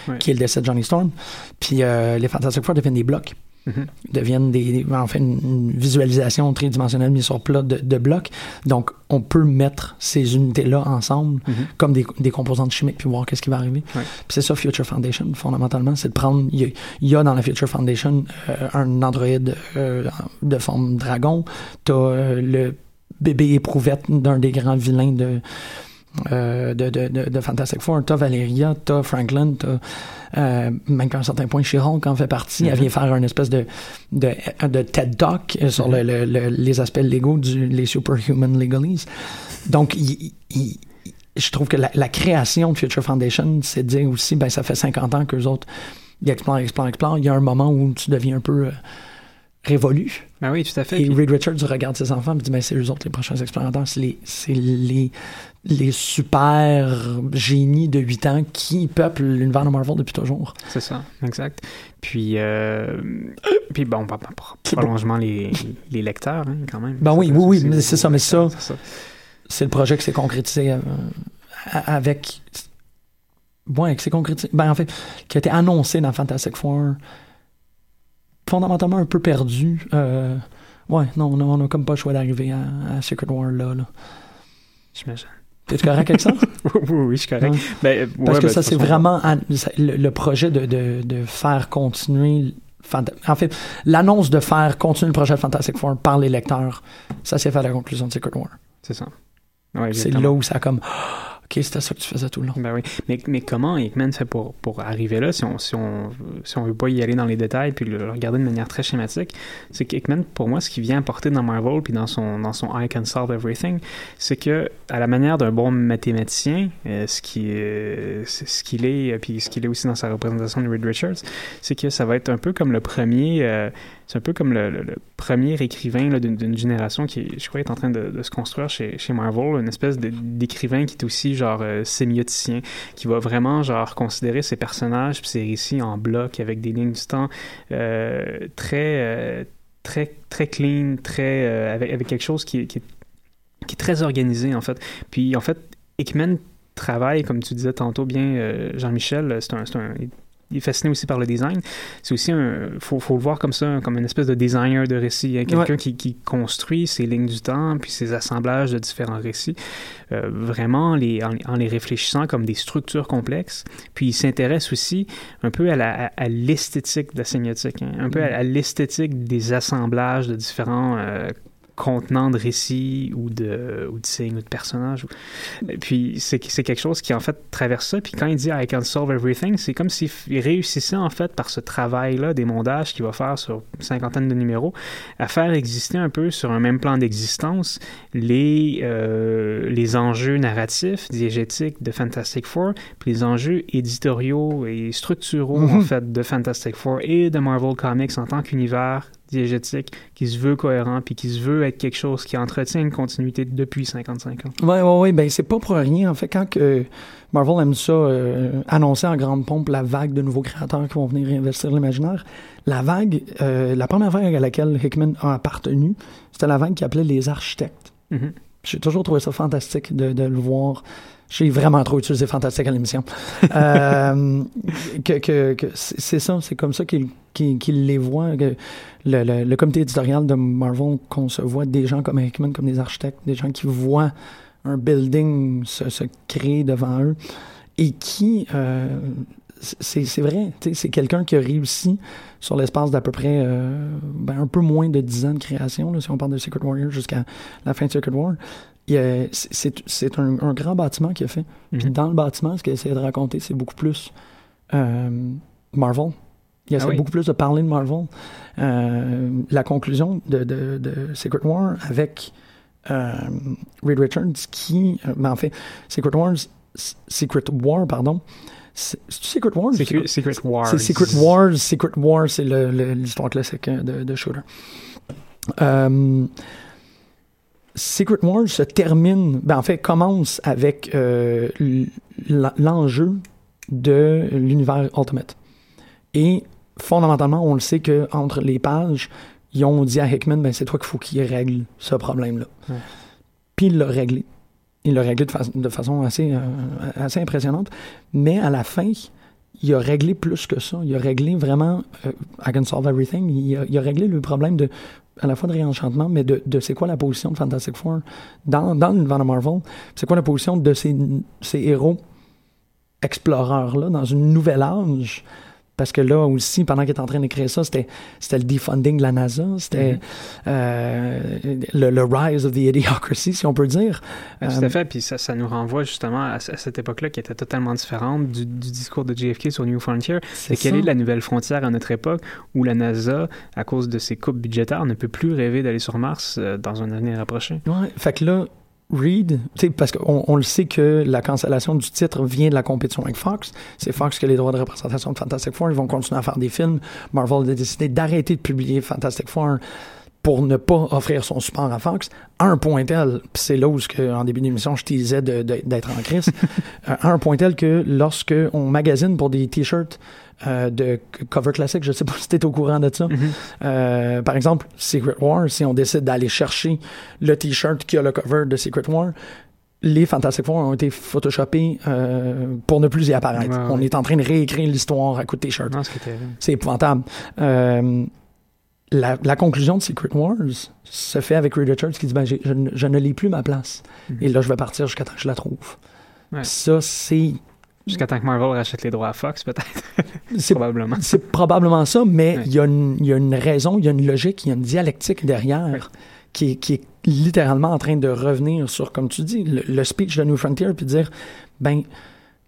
Ouais. qui est le décès de Johnny Storm puis euh, les Fantastic Four deviennent des blocs Mhm. deviennent des en fait une, visualisation tridimensionnelle mise sur plat de, de blocs donc on peut mettre ces unités là ensemble Mhm. comme des, des composantes chimiques puis voir qu'est-ce qui va arriver Ouais. Puis c'est ça Future Foundation fondamentalement c'est de prendre il y, a- il y a dans la Future Foundation euh, un androïde euh, de forme dragon t'as euh, le bébé éprouvette d'un des grands vilains de euh, de, de, de, Fantastic Four. T'as Valeria, t'as Franklin, t'as euh, même qu'à un certain point She-Hulk en fait partie. Elle vient faire une espèce de, de, de TED Talk euh, sur le, le- le- les aspects légaux du les superhuman legalese. Donc, il- il- je trouve que la, la création de Future Foundation, c'est de dire aussi, ben ça fait 50 ans qu'eux autres, ils explorent, explorent, explorent. Il y a un moment où tu deviens un peu euh, révolu. Ben oui, tout à fait. Et Reed Richards regarde ses enfants et dit ben, c'est eux autres les prochains explorateurs, c'est les, les, les super génies de 8 ans qui peuplent l'univers de Marvel depuis toujours. C'est ça, exact. Puis, euh, puis bon, bah, bah, prolongement les, les lecteurs, hein, quand même. Ben oui, oui, oui, c'est ça, mais ça- c'est ça. C'est le projet qui s'est concrétisé euh, avec. Ouais, qui s'est concrétisé. Ben en fait, qui a été annoncé dans Fantastic Four, fondamentalement un peu perdu. Euh, ouais, non, on a comme pas le choix d'arriver à, à Secret War là. là. J'imagine. T'es correct avec ça? oui, oui, oui, je suis correct. Ouais. Ben, euh, Parce que ben, ça, c'est vraiment an- le, le projet de, de, de faire continuer. En fait, l'annonce de faire continuer le projet de Fantastic Four par les lecteurs, ça s'est fait à la conclusion de Secret War. C'est ça. Ouais, C'est là où ça a comme. Ok, c'était ça que tu faisais tout le long. Ben oui. Mais, mais comment Hickman fait pour, pour arriver là, si on, si, on, si on veut pas y aller dans les détails puis le, regarder de manière très schématique, c'est qu'Hickman, pour moi, ce qu'il vient apporter dans Marvel puis dans son, dans son I Can Solve Everything, c'est que, à la manière d'un bon mathématicien, euh, ce qui est, c'est ce qu'il est, euh, puis ce qu'il est aussi dans sa représentation de Reed Richards, c'est que ça va être un peu comme le premier, euh, c'est un peu comme le, premier écrivain d'une génération qui, je crois, est en train de, se construire chez, chez Marvel, une espèce d'écrivain qui est aussi genre euh, sémioticien, qui va vraiment genre considérer ses personnages puis ses récits en bloc avec des lignes du temps euh, très euh, très très clean, très euh, avec, quelque chose qui, est- très organisé en fait. Puis en fait, Hickman travaille, comme tu disais tantôt bien, euh, Jean-Michel, c'est un- il est fasciné aussi par le design. C'est aussi un, faut, faut le voir comme ça, comme une espèce de designer de récit, quelqu'un Ouais. qui, qui construit ses lignes du temps puis ses assemblages de différents récits, euh, vraiment les, en, en les réfléchissant comme des structures complexes. Puis il s'intéresse aussi un peu à la- à- à l'esthétique de la sémiotique, hein, un peu à, à l'esthétique des assemblages de différents euh, contenants de récits ou de, ou de signes ou de personnages. Puis c'est quelque chose qui en fait traverse ça. Puis quand il dit I can solve everything, c'est comme s'il réussissait en fait par ce travail-là des mondages qu'il va faire sur une cinquantaine de numéros à faire exister un peu sur un même plan d'existence les, euh, les enjeux narratifs, diégétiques de Fantastic Four, puis les enjeux éditoriaux et structuraux en Mhm. fait de Fantastic Four et de Marvel Comics en tant qu'univers diégétique qui se veut cohérent puis qui se veut être quelque chose qui entretient une continuité depuis 55 ans. Ouais, ouais, ouais. Ben, c'est pas pour rien. En fait, quand que Marvel aime ça, euh, annoncer en grande pompe la vague de nouveaux créateurs qui vont venir réinvestir l'imaginaire, la vague, euh, la première vague à laquelle Hickman a appartenu, c'était la vague qui appelait les architectes. Mhm. J'ai toujours trouvé ça fantastique de, de le voir. J'ai vraiment trop utilisé fantastique à l'émission. euh, que, que, que c'est ça, c'est comme ça qu'il qu'il- qu'il les voit. que le, le, le comité éditorial de Marvel concevoit des gens comme Hickman, comme des architectes, des gens qui voient un building se, se créer devant eux et qui, euh, c'est vrai, c'est quelqu'un qui a réussi sur l'espace d'à peu près euh, ben, un peu moins de 10 ans de création, là, si on parle de Secret Warrior jusqu'à la fin de Secret War. C'est un, un grand bâtiment qu'il a fait. Puis Mhm. dans le bâtiment, ce qu'il essaie de raconter, c'est beaucoup plus euh, Marvel. Il essaie Ah oui. beaucoup plus de parler de Marvel. Euh, la conclusion de, de, de Secret War avec euh, Reed Richards qui, euh, ben en fait, Secret Wars, Secret War, pardon. C'est Secret War? ou Secret, Secret Wars. c'est Secret Wars. Secret War, c'est l'histoire classique de, de Shooter. Euh, Secret Wars se termine, ben en fait, commence avec euh, l'enjeu de l'univers Ultimate. Et fondamentalement, on le sait que entre les pages, ils ont dit à Hickman, ben c'est toi qu'il faut qu'il règle ce problème-là. Puis il l'a réglé. Il l'a réglé de, fa- de façon assez, euh, assez impressionnante. Mais à la fin, il a réglé plus que ça. Il a réglé vraiment euh, I Can Solve Everything. Il a, réglé le problème de à la fois de réenchantement, mais de, de c'est quoi la position de Fantastic Four dans, dans l'univers de Marvel? C'est quoi la position de ces, ces héros exploreurs-là dans une nouvelle âge? Parce que là aussi, pendant qu'il est en train d'écrire ça, c'était, c'était le defunding de la NASA, c'était euh, le, le rise of the idiocracy, si on peut dire. Tout Euh, à fait, puis ça, ça nous renvoie justement à, à cette époque-là qui était totalement différente du, du discours de JFK sur New Frontier. c'est quelle est la nouvelle frontière à notre époque où la NASA, à cause de ses coupes budgétaires, ne peut plus rêver d'aller sur Mars euh, dans un avenir rapproché? Ouais, fait que là, Reed, parce qu'on on le sait que la cancellation du titre vient de la compétition avec Fox. C'est Fox qui a les droits de représentation de Fantastic Four. Ils vont continuer à faire des films. Marvel a décidé d'arrêter de publier Fantastic Four pour ne pas offrir son support à Fox. À un point tel, c'est là où, en début d'émission, je te disais d'être en crise, euh, à un point tel que lorsque on magasine pour des t-shirts euh, de cover classique, je sais pas si t'es au courant de ça, euh, par exemple, Secret War, si on décide d'aller chercher le t-shirt qui a le cover de Secret War, les Fantastic Four ont été photoshopés euh, pour ne plus y apparaître. Ouais, ouais. On est en train de réécrire l'histoire à coup de t-shirt. C'est épouvantable. Euh, la, la conclusion de Secret Wars se fait avec Reed Richards qui dit ben, je, ne- je ne l'ai plus ma place. Mhm. Et là, je vais partir jusqu'à temps que je la trouve. Ouais. Ça, c'est Jusqu'à temps que Marvel rachète les droits à Fox, peut-être, c'est probablement. C'est probablement ça, mais Ouais. il y, a une- il y a une raison, il y a une logique, il y a une dialectique derrière Ouais. qui, est, qui est littéralement en train de revenir sur, comme tu dis, le, le speech de New Frontier, puis dire, ben,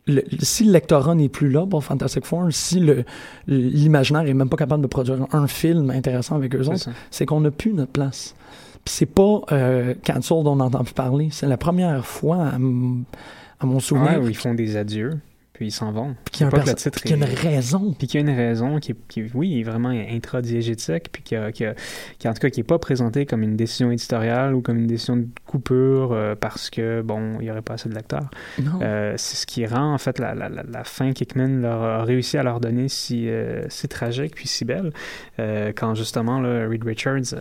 le- si le lectorat n'est plus là pour Fantastic Four, si le l'imaginaire est même pas capable de produire un film intéressant avec eux C'est autres, c'est qu'on n'a plus notre place. Puis c'est pas euh, Cancel dont on n'entend plus parler. C'est la première fois à, à mon souvenir Ouais, où ils font des adieux, puis ils s'en vont. qu'il y qu'il y a une raison. Puis qu'il y a une raison qui, qui oui, est vraiment intradiégétique, puis qui, a- qui, a- qui, en tout cas, qui est pas présentée comme une décision éditoriale ou comme une décision de coupure euh, parce que, bon, il y aurait pas assez de lecteurs. Non. Euh, c'est ce qui rend, en fait, la, la, la, la fin qu'Hickman leur a réussi à leur donner si, euh, si tragique puis si belle. Euh, quand, justement, là, Reed Richards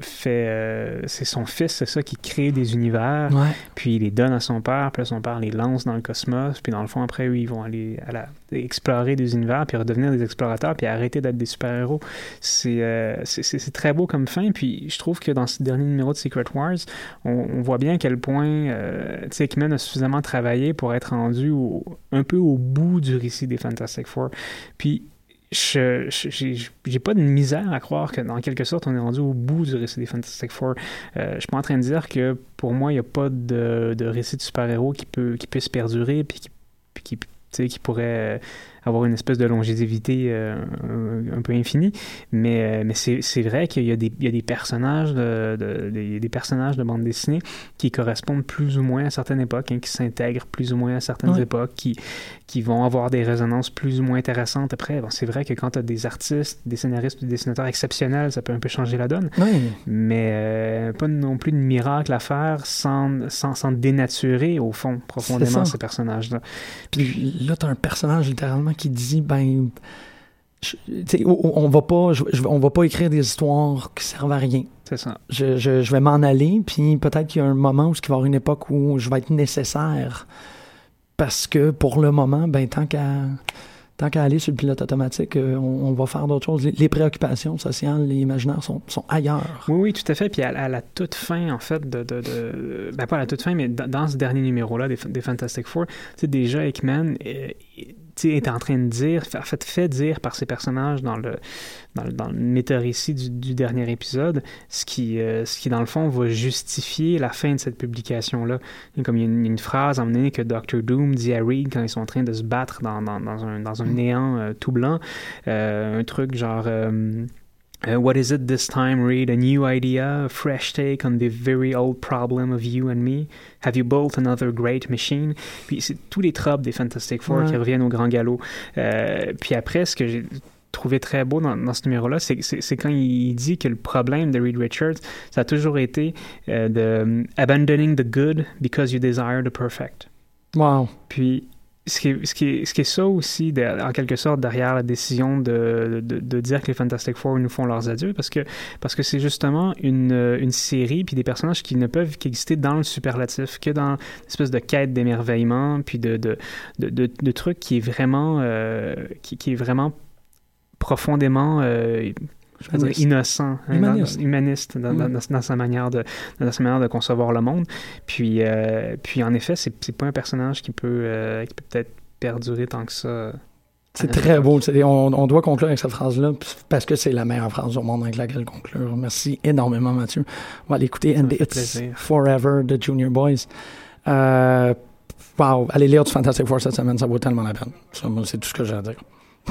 fait... c'est son fils, c'est ça, qui crée des univers, ouais. puis il les donne à son père, puis là, son père les lance dans le cosmos, puis dans le fond, après, eux, ils vont aller explorer des univers, puis redevenir des explorateurs, puis arrêter d'être des super-héros. C'est euh, c'est- très beau comme fin, puis je trouve que dans ce dernier numéro de Secret Wars, on, voit bien à quel point euh, a suffisamment travaillé pour être rendu au- un peu au bout du récit des Fantastic Four. Puis je j'ai pas de misère à croire que dans quelque sorte on est rendu au bout du récit des Fantastic Four. Euh, je suis pas en train de dire que pour moi il n'y a pas de, de récit de super-héros qui peut qui puisse perdurer puis qui, puis qui, qui pourrait euh, avoir une espèce de longévité euh, un, peu infinie. Mais, euh, mais c'est vrai qu'il y, a des- il y a des personnages de, de- des, des personnages de bande dessinée qui correspondent plus ou moins à certaines époques, hein, qui s'intègrent plus ou moins à certaines époques, qui, qui vont avoir des résonances plus ou moins intéressantes après. Bon, c'est vrai que quand tu as des artistes, des scénaristes, des dessinateurs exceptionnels, ça peut un peu changer la donne, mais euh, pas non plus de miracle à faire sans, sans, sans dénaturer, au fond, profondément ces personnages-là. Puis là, t'as un personnage littéralement qui dit, ben, je- on va pas, je- on va pas écrire des histoires qui servent à rien. C'est ça. Je, je, je vais m'en aller, puis peut-être qu'il y a un moment où il va y avoir une époque où je vais être nécessaire. Parce que pour le moment, ben, tant qu'à tant qu'à aller sur le pilote automatique, euh, on, on va faire d'autres choses. Les, les préoccupations sociales, les imaginaires sont, sont ailleurs. Oui, oui, tout à fait. Puis à, à la toute fin, en fait, de, de, de- ben pas à la toute fin, mais dans, dans ce dernier numéro-là des, des Fantastic Four, sais, déjà Hickman, euh, est en train de dire, en fait, fait dire par ces personnages dans le, dans, le, dans le du, dernier épisode, ce qui, euh, ce qui, dans le fond, va justifier la fin de cette publication-là. Comme il y a une, une phrase à que Dr. Doom dit à Reed quand ils sont en train de se battre dans, dans, un, un néant euh, tout blanc, euh, un truc genre... Uh, what is it this time, Reed? A new idea, a fresh take on the very old problem of you and me? Have you built another great machine? Puis c'est tous les tropes des Fantastic Four Ouais. qui reviennent au grand galop. Euh, puis après, ce que j'ai trouvé très beau dans, dans ce numéro-là, c'est quand il dit que le problème de Reed Richards, ça a toujours été euh, de um, abandoning the good because you desire the perfect. Wow. Puis, ce qui, est, ce, qui est, ça aussi, en quelque sorte, derrière la décision de, dire que les Fantastic Four nous font leurs adieux, parce que parce que c'est justement une, une série, puis des personnages qui ne peuvent qu'exister dans le superlatif, que dans l'espèce de quête d'émerveillement, puis de, de, de, trucs qui est vraiment, euh, qui, qui est vraiment profondément euh, je veux dire, Humaniste. innocent, hein, dans- Humaniste. humaniste dans, Mm. dans- dans sa manière de dans sa manière de concevoir le monde. Puis, euh, puis en effet, c'est c'est pas un personnage qui peut euh, qui peut peut-être perdurer tant que ça. C'est très beau. On, on doit conclure avec cette phrase-là parce que c'est la meilleure phrase au monde avec laquelle conclure. Merci énormément, Mathieu. On va aller écouter And It's plaisir. Forever de Junior Boys. Euh, wow, allez lire du Fantastic Four cette semaine, ça vaut tellement la peine. Ça, moi, c'est tout ce que j'ai à dire.